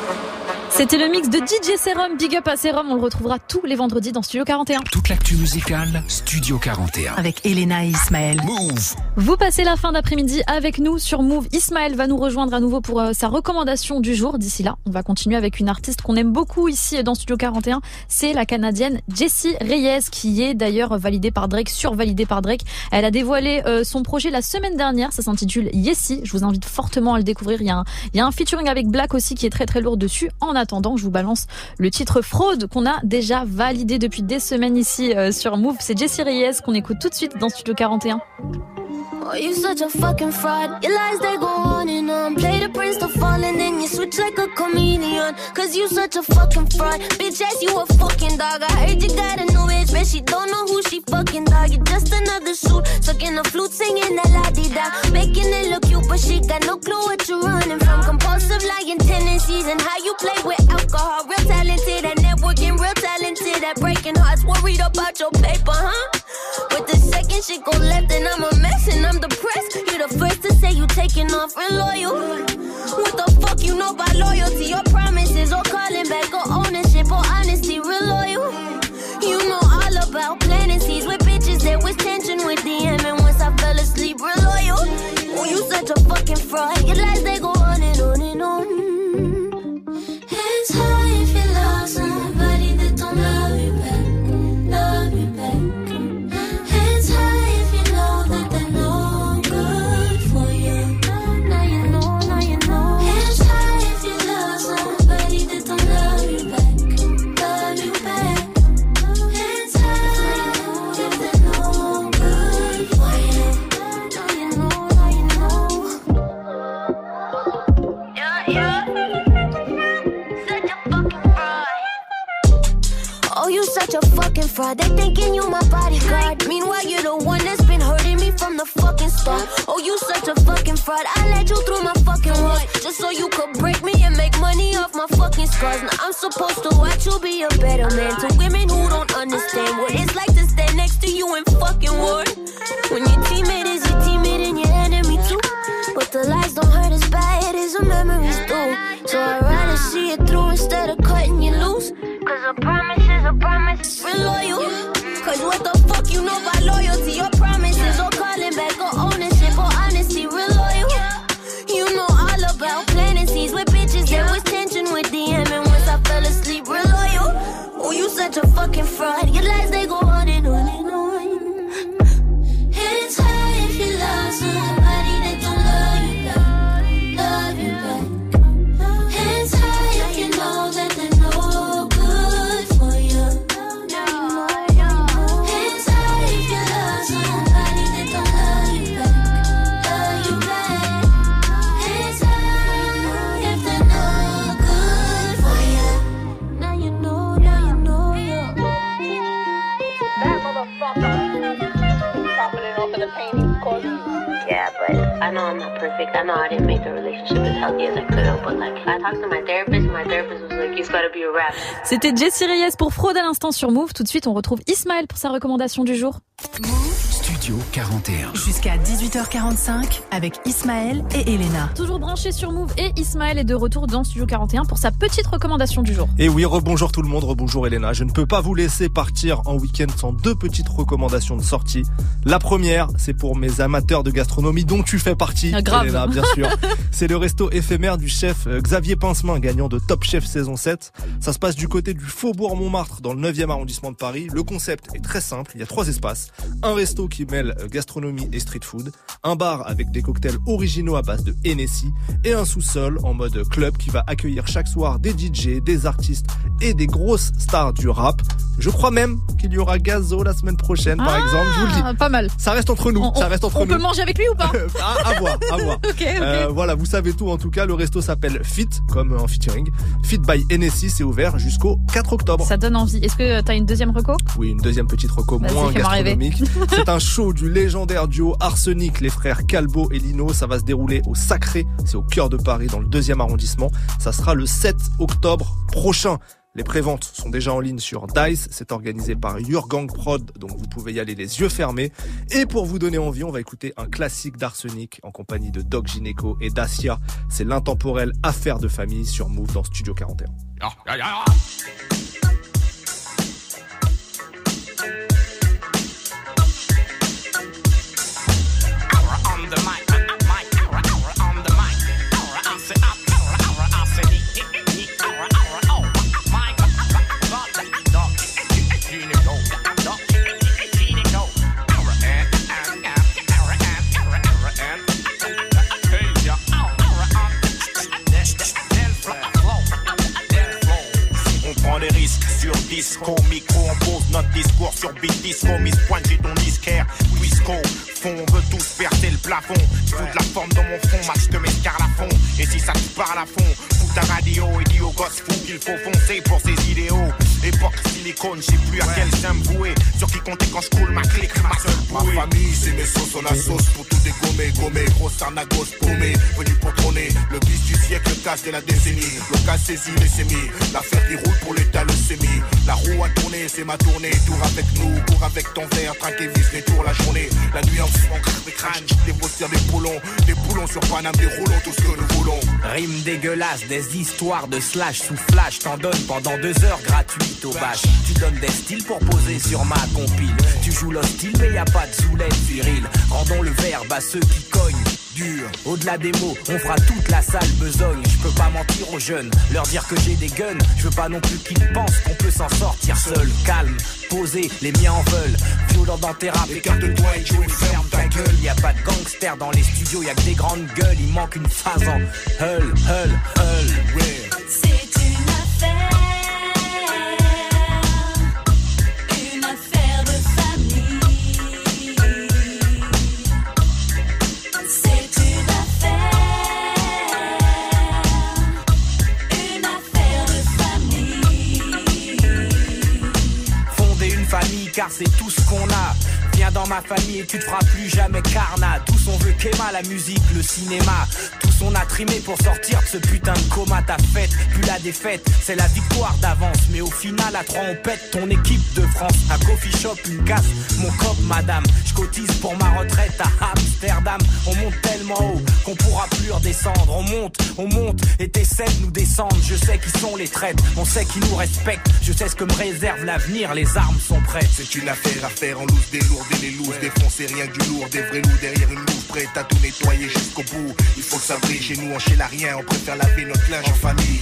C'était le mix de DJ Serum, Big Up à Serum. On le retrouvera tous les vendredis dans Studio 41. Toute l'actu musicale, Studio 41. Avec Elena et Ismaël. Move. Vous passez la fin d'après-midi avec nous sur Move. Ismaël va nous rejoindre à nouveau pour euh, sa recommandation du jour. D'ici là, on va continuer avec une artiste qu'on aime beaucoup ici dans Studio 41. C'est la Canadienne Jessie Reyes, qui est d'ailleurs validée par Drake, survalidée par Drake. Elle a dévoilé euh, son projet la semaine dernière. Ça s'intitule Yessie. Je vous invite fortement à le découvrir. Il y, a un, il y a un featuring avec Black aussi qui est très très lourd dessus. En attendant, je vous balance le titre Fraude qu'on a déjà validé depuis des semaines ici euh, sur Move. C'est Jessie Reyes qu'on écoute tout de suite dans Studio 41. Oh, you such a fucking fraud. Your lies, they go on and on. Play the prince to fall and then you switch like a comedian. Cause you such a fucking fraud. Bitch ass, you a fucking dog. I heard you got a new bitch, but she don't know who she fucking dog. You just another suit, sucking a flute, singing that la di da. Making it look cute, but she got no clue what you're running from. Compulsive lying tendencies and how you play with alcohol. Real talented at networking, real talented at breaking hearts. Worried about your paper, huh? But the second shit go left, and I'm a mess and I'm depressed. You the first to say you taking off real loyal. What the fuck you know about loyalty? Your promises or calling back or ownership or honesty, real loyal. You know all about planting seeds with bitches. There was tension with DM, and once I fell asleep, real loyal. Oh, you such a fucking fraud. Your lies they go on and on and on. C'était Jessie Reyes pour Fraude à l'instant sur Move. Tout de suite, on retrouve Ismaël pour sa recommandation du jour. Studio 41. Jusqu'à 18h45 avec Ismaël et Elena. Toujours branché sur Move et Ismaël est de retour dans Studio 41 pour sa petite recommandation du jour. Et oui, rebonjour tout le monde, rebonjour Elena. Je ne peux pas vous laisser partir en week-end sans deux petites recommandations de sortie. La première, c'est pour mes amateurs de gastronomie dont tu fais partie, Ah, grave. Elena, bien sûr. c'est le resto éphémère du chef euh, Xavier Pincemin, gagnant de Top Chef saison 7. Ça se passe du côté du Faubourg Montmartre, dans le 9e arrondissement de Paris. Le concept est très simple, il y a trois espaces. Un resto qui mêle gastronomie et street food, un bar avec des cocktails originaux à base de Hennessy, et un sous-sol en mode club qui va accueillir chaque soir des DJ, des artistes et des grosses stars du rap. Je crois même qu'il y aura Gazo la semaine prochaine, par Ah, exemple. Je vous le dis. Pas mal. Ça reste entre nous. On- ça reste entre on nous. peut manger avec lui ou pas? À, à voir, à voir. Ok, ok. Euh, voilà, vous savez tout en tout cas. Le resto s'appelle Fit, comme un featuring. Fit by Hennessy, c'est ouvert jusqu'au 4 octobre. Ça donne envie. Est-ce que t'as une deuxième reco? Oui, une deuxième petite reco moins gastronomique. C'est un show du légendaire duo Arsenic, les frères Calbo et Lino. Ça va se dérouler au Sacré, c'est au cœur de Paris, dans le deuxième arrondissement. Ça sera le 7 octobre prochain. Les préventes sont déjà en ligne sur Dice. C'est organisé par Yurgang Prod, donc vous pouvez y aller les yeux fermés. Et pour vous donner envie, on va écouter un classique d'Arsenic en compagnie de Doc Gineco et Dacia. C'est l'intemporel Affaire de famille sur Move dans Studio 41. Risques sur disco, micro, on pose notre discours sur beat disco, Miss Pointe, j'ai ton disquaire, Twisco, fond, on veut tous percer le plafond, fous de la forme dans mon front, max de à fond, et si ça te parle à fond, fous ta radio et dis aux gosses fous qu'il faut foncer pour ses idéaux, époque silicone, je sais plus à quel sein me vouer, sur qui compter quand je coule ma clique, ma seule bouée. Ma famille, c'est mes sauces, on la sauce pour tout dégommer, gommer, grosse arnagos paumée, venu pour trôner, le bis du siècle, le casse de la décennie, local saisi, les sémis, l'affaire qui roule pour l'état, le sémi, la roue a tourné, c'est ma tournée, tour avec nous, cours avec ton verre, traque et vis les tours la journée, la nuit en craque des crânes, des bossières, des boulons, des boulons sur Paname, des roulons, tout ce que nous voulons. Rime dégueulasse, des histoires de slash sous flash, t'en donnes pendant deux heures Tu donnes des styles pour poser sur ma compile. Tu joues l'hostile, mais y a pas de soulève viril. Rendons le verbe à ceux qui cognent. Dur. Au-delà des mots, on fera toute la salle besogne. Je peux pas mentir aux jeunes, leur dire que j'ai des guns. Je veux pas non plus qu'ils pensent qu'on peut s'en sortir seul. Calme, posé, les miens en veulent. Violent dans tes rap, écarte-toi et joue ferme ta gueule. Y a pas de gangster dans les studios, y a que des grandes gueules. Il manque une phase en hull, hull, hull. C'est une affaire, car c'est tout ce qu'on a. Viens dans ma famille et tu te feras plus jamais carnat. Tous on veut qu'Emma, la musique, le cinéma. On a trimé pour sortir de ce putain de coma. Ta fête, plus la défaite, c'est la victoire d'avance. Mais au final, à trois on pète ton équipe de France. Un coffee shop, une casse, mon cop, madame. Je cotise pour ma retraite à Amsterdam. On monte tellement haut qu'on pourra plus redescendre. On monte, on monte et t'essaies de nous descendre. Je sais qui sont les traîtres, on sait qui nous respectent. Je sais ce que me réserve l'avenir, les armes sont prêtes. C'est une affaire à faire en loose, délourder les looses, défoncer rien que du lourd, des vrais loups derrière une loupe, prête à tout nettoyer jusqu'au bout. Il faut que ça brille chez nous, on chez la rien, on préfère laver notre linge en famille.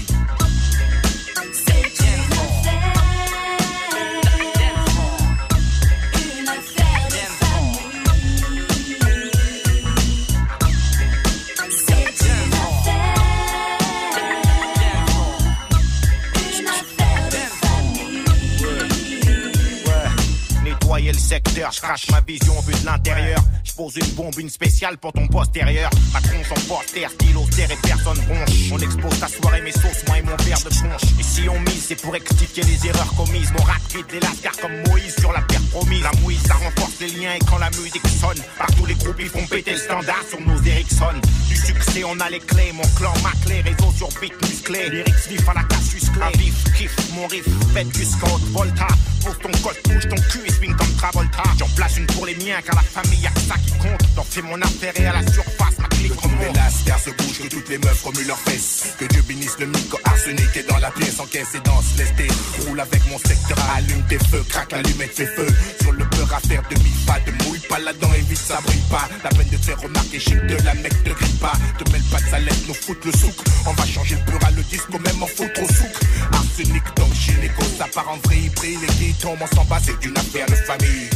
Le secteur, je crache ma vision vue de l'intérieur. Pose une bombe, une spéciale pour ton postérieur. Ma tronche en poster, stylo, terre et personne ronche. On expose ta soirée, mes sauces, moi et mon verre de punch. Et si on mise, c'est pour rectifier les erreurs commises. Mon rapide des lascars comme Moïse sur la terre promise. La mouise, ça renforce les liens et quand la musique sonne, partout les groupes ils font péter le standard sur nos Ericsson. Du succès, on a les clés, mon clan, ma clé, réseau sur beat musclé. Lyrics vif à la casus clé. Un kiff, mon riff, faites du scout, volta. Pose ton col, bouge ton cul et swing comme Travolta. J'en place une pour les miens, car la famille y'a que ça qui compte. J'en fais mon affaire et à la surface, ma clique Que tous les se bougent, que toutes les meufs remuent leurs fesses. Que Dieu bénisse le micro arsenic et dans la pièce en caisse et danse lesté. Roule avec mon secteur, allume tes feux, craque allumette tes feux. Sur le beurre à faire demi pas, de mouille pas là-dedans et vite ça brille pas. La peine de te faire remarquer, chic de la mec te grille pas. Te mêle pas de salette, nous foutre le souk. On va changer le beurre à le disque, même en foutre au souk. Arsenic donc gynéco, ça part en vrille, brille, les qui tombent, on s'en bat, c'est une affaire de famille.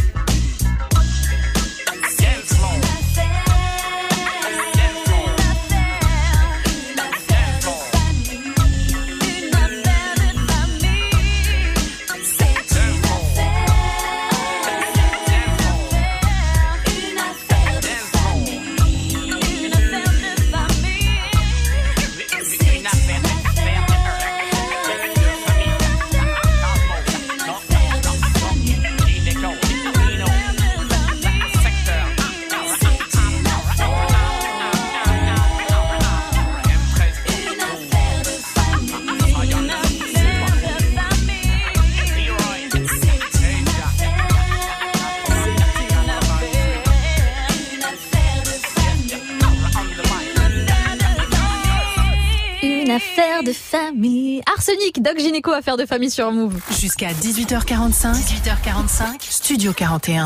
Arsenic, Doc Gynéco, affaire de famille sur Move. Jusqu'à 18h45. 18h45. Studio 41.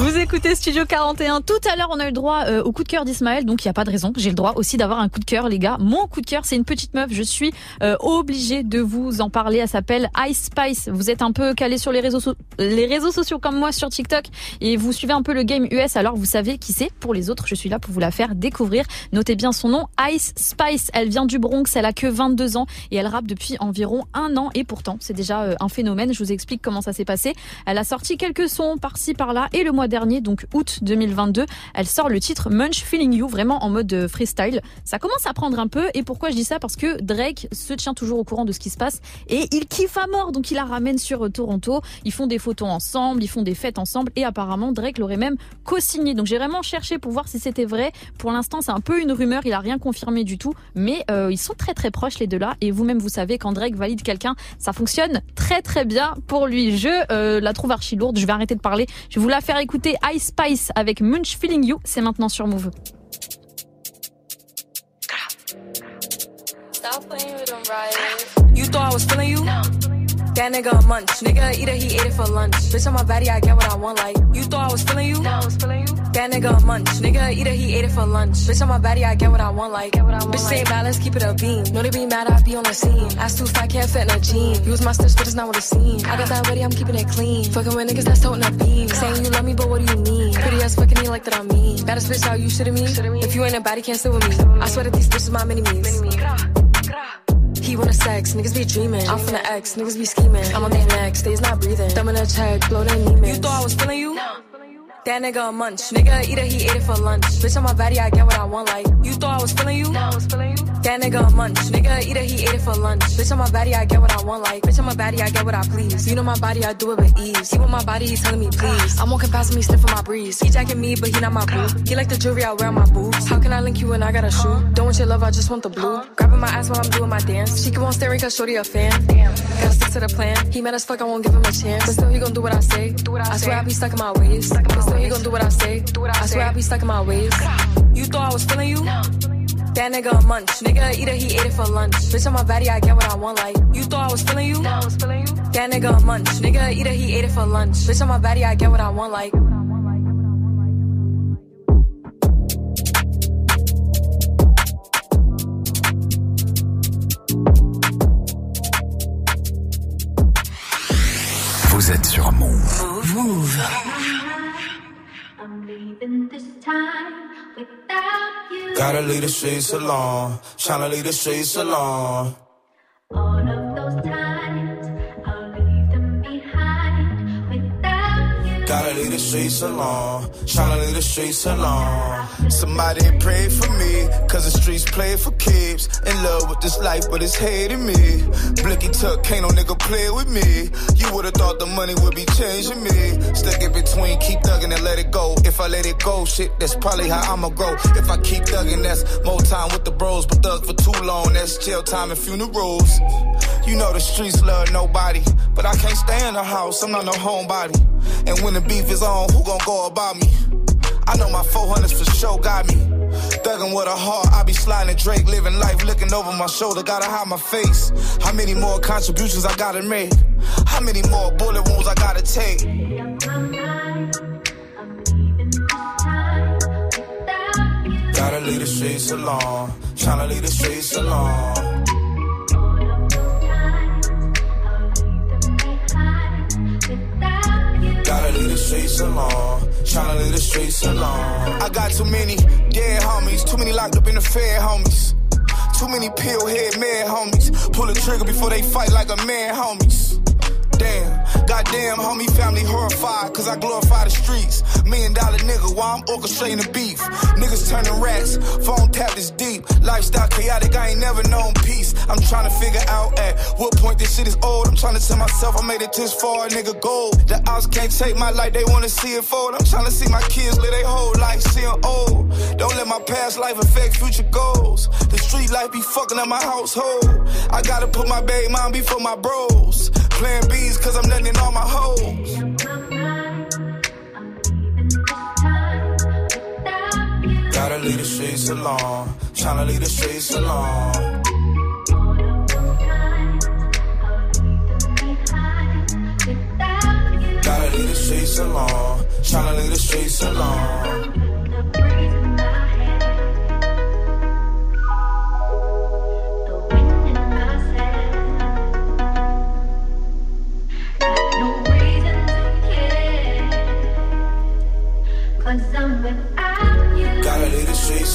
Vous écoutez Studio 41. Tout à l'heure, on a eu le droit euh, au coup de cœur d'Ismaël, donc il n'y a pas de raison. J'ai le droit aussi d'avoir un coup de cœur, les gars. Mon coup de cœur, c'est une petite meuf. Je suis euh, obligée de vous en parler. Elle s'appelle Ice Spice. Vous êtes un peu calé sur les réseaux, so- les réseaux sociaux comme moi sur TikTok et vous suivez un peu le game US. Alors vous savez qui c'est. Pour les autres, je suis là pour vous la faire découvrir. Notez bien son nom, Ice Spice. Elle vient du Bronx. Elle a que 22 ans et elle rappe depuis environ un an. Et pourtant, c'est déjà euh, un phénomène. Je vous explique comment ça s'est passé. Elle a sorti quelques sons par-ci par-là et le mois dernier, donc août 2022, elle sort le titre Munch Feeling You, vraiment en mode euh, freestyle. Ça commence à prendre un peu et pourquoi je dis ça? Parce que Drake se tient toujours au courant de ce qui se passe et il kiffe à mort, donc il la ramène sur euh, Toronto. Ils font des photos ensemble, ils font des fêtes ensemble et apparemment Drake l'aurait même co-signé. Donc j'ai vraiment cherché pour voir si c'était vrai. Pour l'instant, c'est un peu une rumeur, il a rien confirmé du tout, mais ils sont très très proches les deux là et vous-même vous savez quand Drake valide quelqu'un, ça fonctionne très très bien pour lui. Je euh, la trouve archi lourde, je vais arrêter de parler. Je vais vous la faire écouter Ice Spice avec Munch Feeling You, c'est maintenant sur Move. Stop playing with them. You thought I was feeling you? That nigga a munch. Nigga eat it, he ate it for lunch. Bitch, on my body, I get what I want. Like, you thought I was feeling you? No, I was feeling you. That nigga a munch. Nigga eat it, he ate it for lunch. Bitch, on my body, I get what I want. Like, bitch, say bad, let's keep it a beam. No, they be mad, I be on the scene. Ass too fat, can't fit in a jean. Use my stitch, but it's not what it seems. I got that ready, I'm keeping it clean. Fucking with niggas that's toting a beam. Saying you love me, but what do you mean? Pretty ass fucking me like that I'm mean. Baddest bitch, how you shitting me? If you ain't a body, can't sit with me. I swear that these bitches my mini-me's. He wanna sex, niggas be dreaming. I'm from the X, niggas be scheming. I'm on their neck, stays not breathing. Thumb in a check, blow their knee You thought I was feeling you? That nigga a munch. Nigga eat it, he ate it for lunch. Bitch, on my body, I get what I want. Like, you thought I was feeling you? No, I was feeling you. That nigga a munch. Nigga eat it, he ate it for lunch. Bitch, on my body, I get what I want. Like, bitch, on my body, I get what I please. You know my body, I do it with ease. He want my body, he telling me please. I'm walking past him, he sniffing my breeze. He jacking me, but he not my boo. He like the jewelry I wear on my boobs. How can I link you when I got a shoe? Don't want your love, I just want the blue. Grabbing my ass while I'm doing my dance. She keep on staring cause shorty a fan. Damn. Gotta stick to the plan. He mad as fuck, I won't give him a chance. But still, he gon' do what I say. do I swear I be stuck in my ways. But still, he gon' do what I say. I swear I be stuck in my ways. You thought I was feeling you? That nigga a munch. Nigga eat it, he ate it for lunch. Bitch, on my body, I get what I want. Like, you thought I was feeling you? I was feeling you. That nigga a munch. Nigga eat it, he ate it for lunch. Bitch, on my body, I get what I want. Like, Vous êtes sur Move. Move. I'm leaving this time without you. Gotta leave the streets alone. Tryna leave the streets alone. All of those times, Gotta leave the streets alone. Tryna leave the streets alone. Somebody pray for me, cause the streets play for keeps. In love with this life, but it's hating me. Blicky tuck, can't no nigga play with me. You would've thought the money would be changing me. Stuck in between, keep thugging and let it go. If I let it go, shit, that's probably how I'ma grow. If I keep thugging, that's more time with the bros. But thug for too long, that's jail time and funerals. You know the streets love nobody, but I can't stay in the house, I'm not no homebody. And when the beef is on, who gon' go about me? I know my 400s for sure got me. Thuggin' with a heart, I be sliding Drake, living life, looking over my shoulder, gotta hide my face. How many more contributions I gotta make? How many more bullet wounds I gotta take? Gotta leave the streets alone, tryna leave the streets alone. Gotta leave the streets alone. Tryna leave the streets alone. I got too many dead homies, too many locked up in the fed homies. Too many pill head mad homies. Pull the trigger before they fight like a man homies. Damn, goddamn, homie, family horrified, cause I glorify the streets. Million dollar nigga while I'm orchestrating the beef. Niggas turning rats, phone tap is deep. Lifestyle chaotic, I ain't never known peace. I'm trying to figure out at what point this shit is old. I'm trying to tell myself I made it this far, nigga, gold. The odds can't take my life, they wanna see it fold. I'm trying to see my kids live their whole life, seeing old. Don't let my past life affect future goals. The street life be fucking up my household. I gotta put my baby mom before my bros. Playing B's cause I'm letting in all my hoes. Gotta leave the streets alone. Tryna leave the streets alone. Gotta leave the streets alone. Tryna leave the streets alone.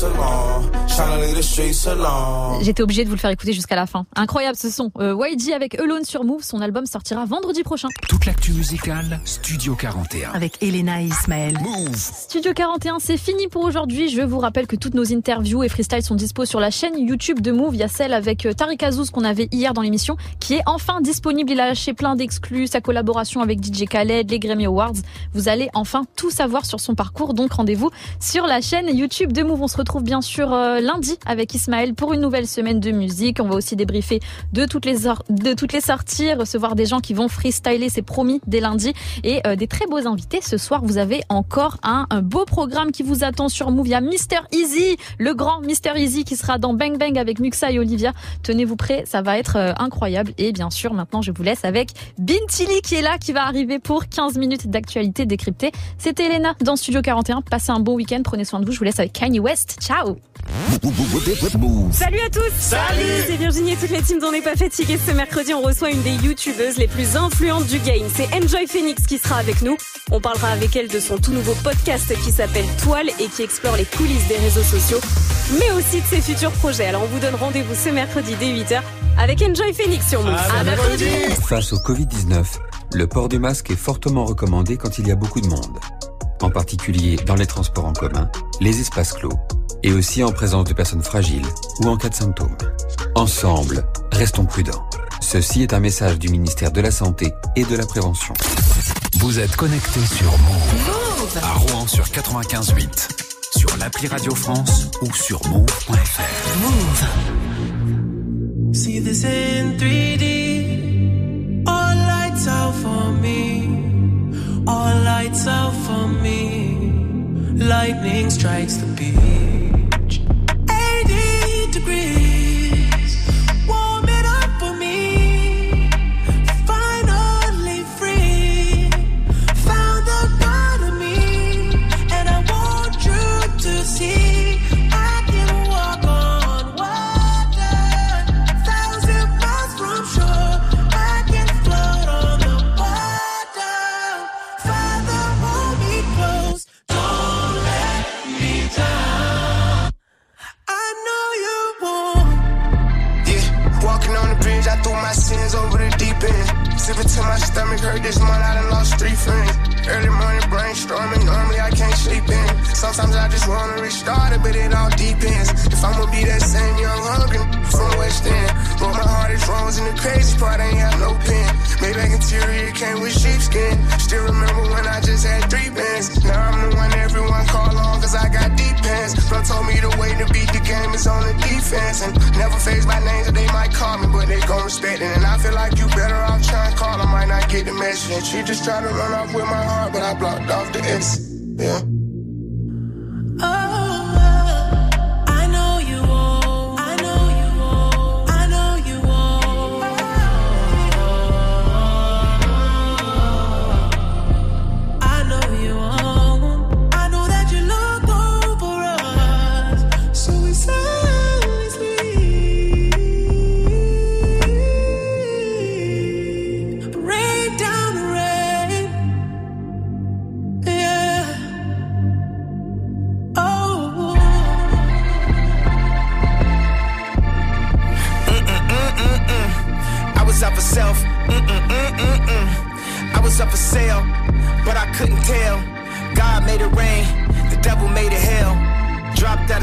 Leave J'étais obligée de vous le faire écouter jusqu'à la fin. Incroyable ce son. Euh, YG avec Alone sur Move, son album sortira vendredi prochain. Toute l'actu musicale, Studio 41. Avec Elena et Ismaël. Studio 41, c'est fini pour aujourd'hui. Je vous rappelle que toutes nos interviews et freestyles sont dispo sur la chaîne YouTube de Move. Il y a celle avec euh, Tariq Azouz qu'on avait hier dans l'émission, qui est enfin disponible. Il a lâché plein d'exclus, sa collaboration avec DJ Khaled, les Grammy Awards. Vous allez enfin tout savoir sur son parcours. Donc rendez-vous sur la chaîne YouTube de Move. On se retrouve bien sûr euh, lundi avec Ismaël pour une nouvelle semaine de musique. On va aussi débriefer de toutes les sorties, recevoir des gens qui vont freestyler, c'est promis dès lundi et euh, des très beaux invités. Ce soir, vous avez encore un, un beau programme qui vous attend sur Move. Il y a Mister Easy, le grand Mister Easy qui sera dans Bang Bang avec Muxa et Olivia. Tenez-vous prêts, ça va être euh, incroyable. Et bien sûr, maintenant, je vous laisse avec Bintili qui est là, qui va arriver pour 15 minutes d'actualité décryptée. C'était Elena dans Studio 41. Passez un bon week-end, prenez soin de vous. Je vous laisse avec Kanye West. Ciao Salut à tous Salut C'est Virginie et toute la team d'On n'est pas fatigué. Ce mercredi, on reçoit une des youtubeuses les plus influentes du game. C'est Enjoy Phoenix qui sera avec nous. On parlera avec elle de son tout nouveau podcast qui s'appelle Toile et qui explore les coulisses des réseaux sociaux, mais aussi de ses futurs projets. Alors on vous donne rendez-vous ce mercredi dès 8h avec Enjoy Phoenix sur Move. À mercredi Face au Covid-19, le port du masque est fortement recommandé quand il y a beaucoup de monde, en particulier dans les transports en commun, les espaces clos, et aussi en présence de personnes fragiles ou en cas de symptômes. Ensemble, restons prudents. Ceci est un message du ministère de la Santé et de la Prévention. Vous êtes connecté sur Move. À Rouen sur 95.8. Sur l'appli Radio France ou sur move.fr. Move. See this in 3D. All lights out for me. All lights out for me. Lightning strikes the beach. Face my name so they might call me, but they gon' respect it. And I feel like you better off trying to call, I might not get the message. And she just tried to run off with my heart, but I blocked off the S. Yeah.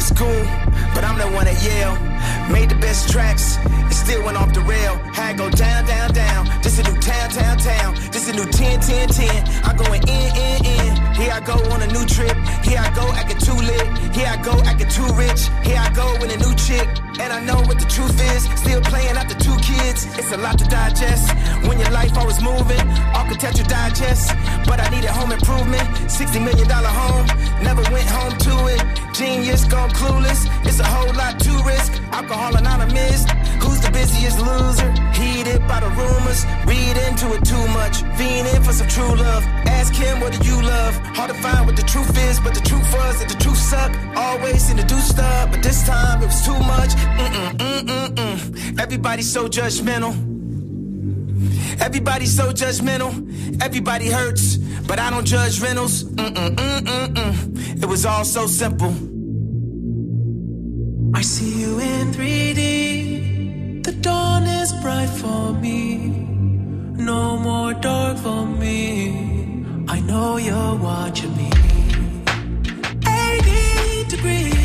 Out school, but I'm the one at Yale. Made the best tracks, and still went off the rail. Had go down, down, down. This a new town, town, town. This a new 10, 10, 10. I'm going in, in, in. Here I go on a new trip. Here I go acting too lit. Here I go acting too rich. Here I go with a new chick. And I know what the truth is. Still playing after two kids. It's a lot to digest. When your life always moving, architecture digest. But I needed home improvement. $60 million home. Never went home to it. Genius gone clueless. It's a whole lot to risk. Alcohol anonymous. Who's the busiest loser? Heated by the rumors. Read into it too much. Fiending for some true love. Ask him what do you love? Hard to find what the truth is, but the truth was that the truth sucked. Always seem to do stuff, but this time it was too much. Mm-mm, mm-mm, mm. Everybody's so judgmental. Everybody's so judgmental. Everybody hurts, but I don't judge rentals. Mm-mm-mm-mm-mm. It was all so simple. I see you in 3D. The dawn is bright for me. No more dark for me. I know you're watching me. 80 degrees.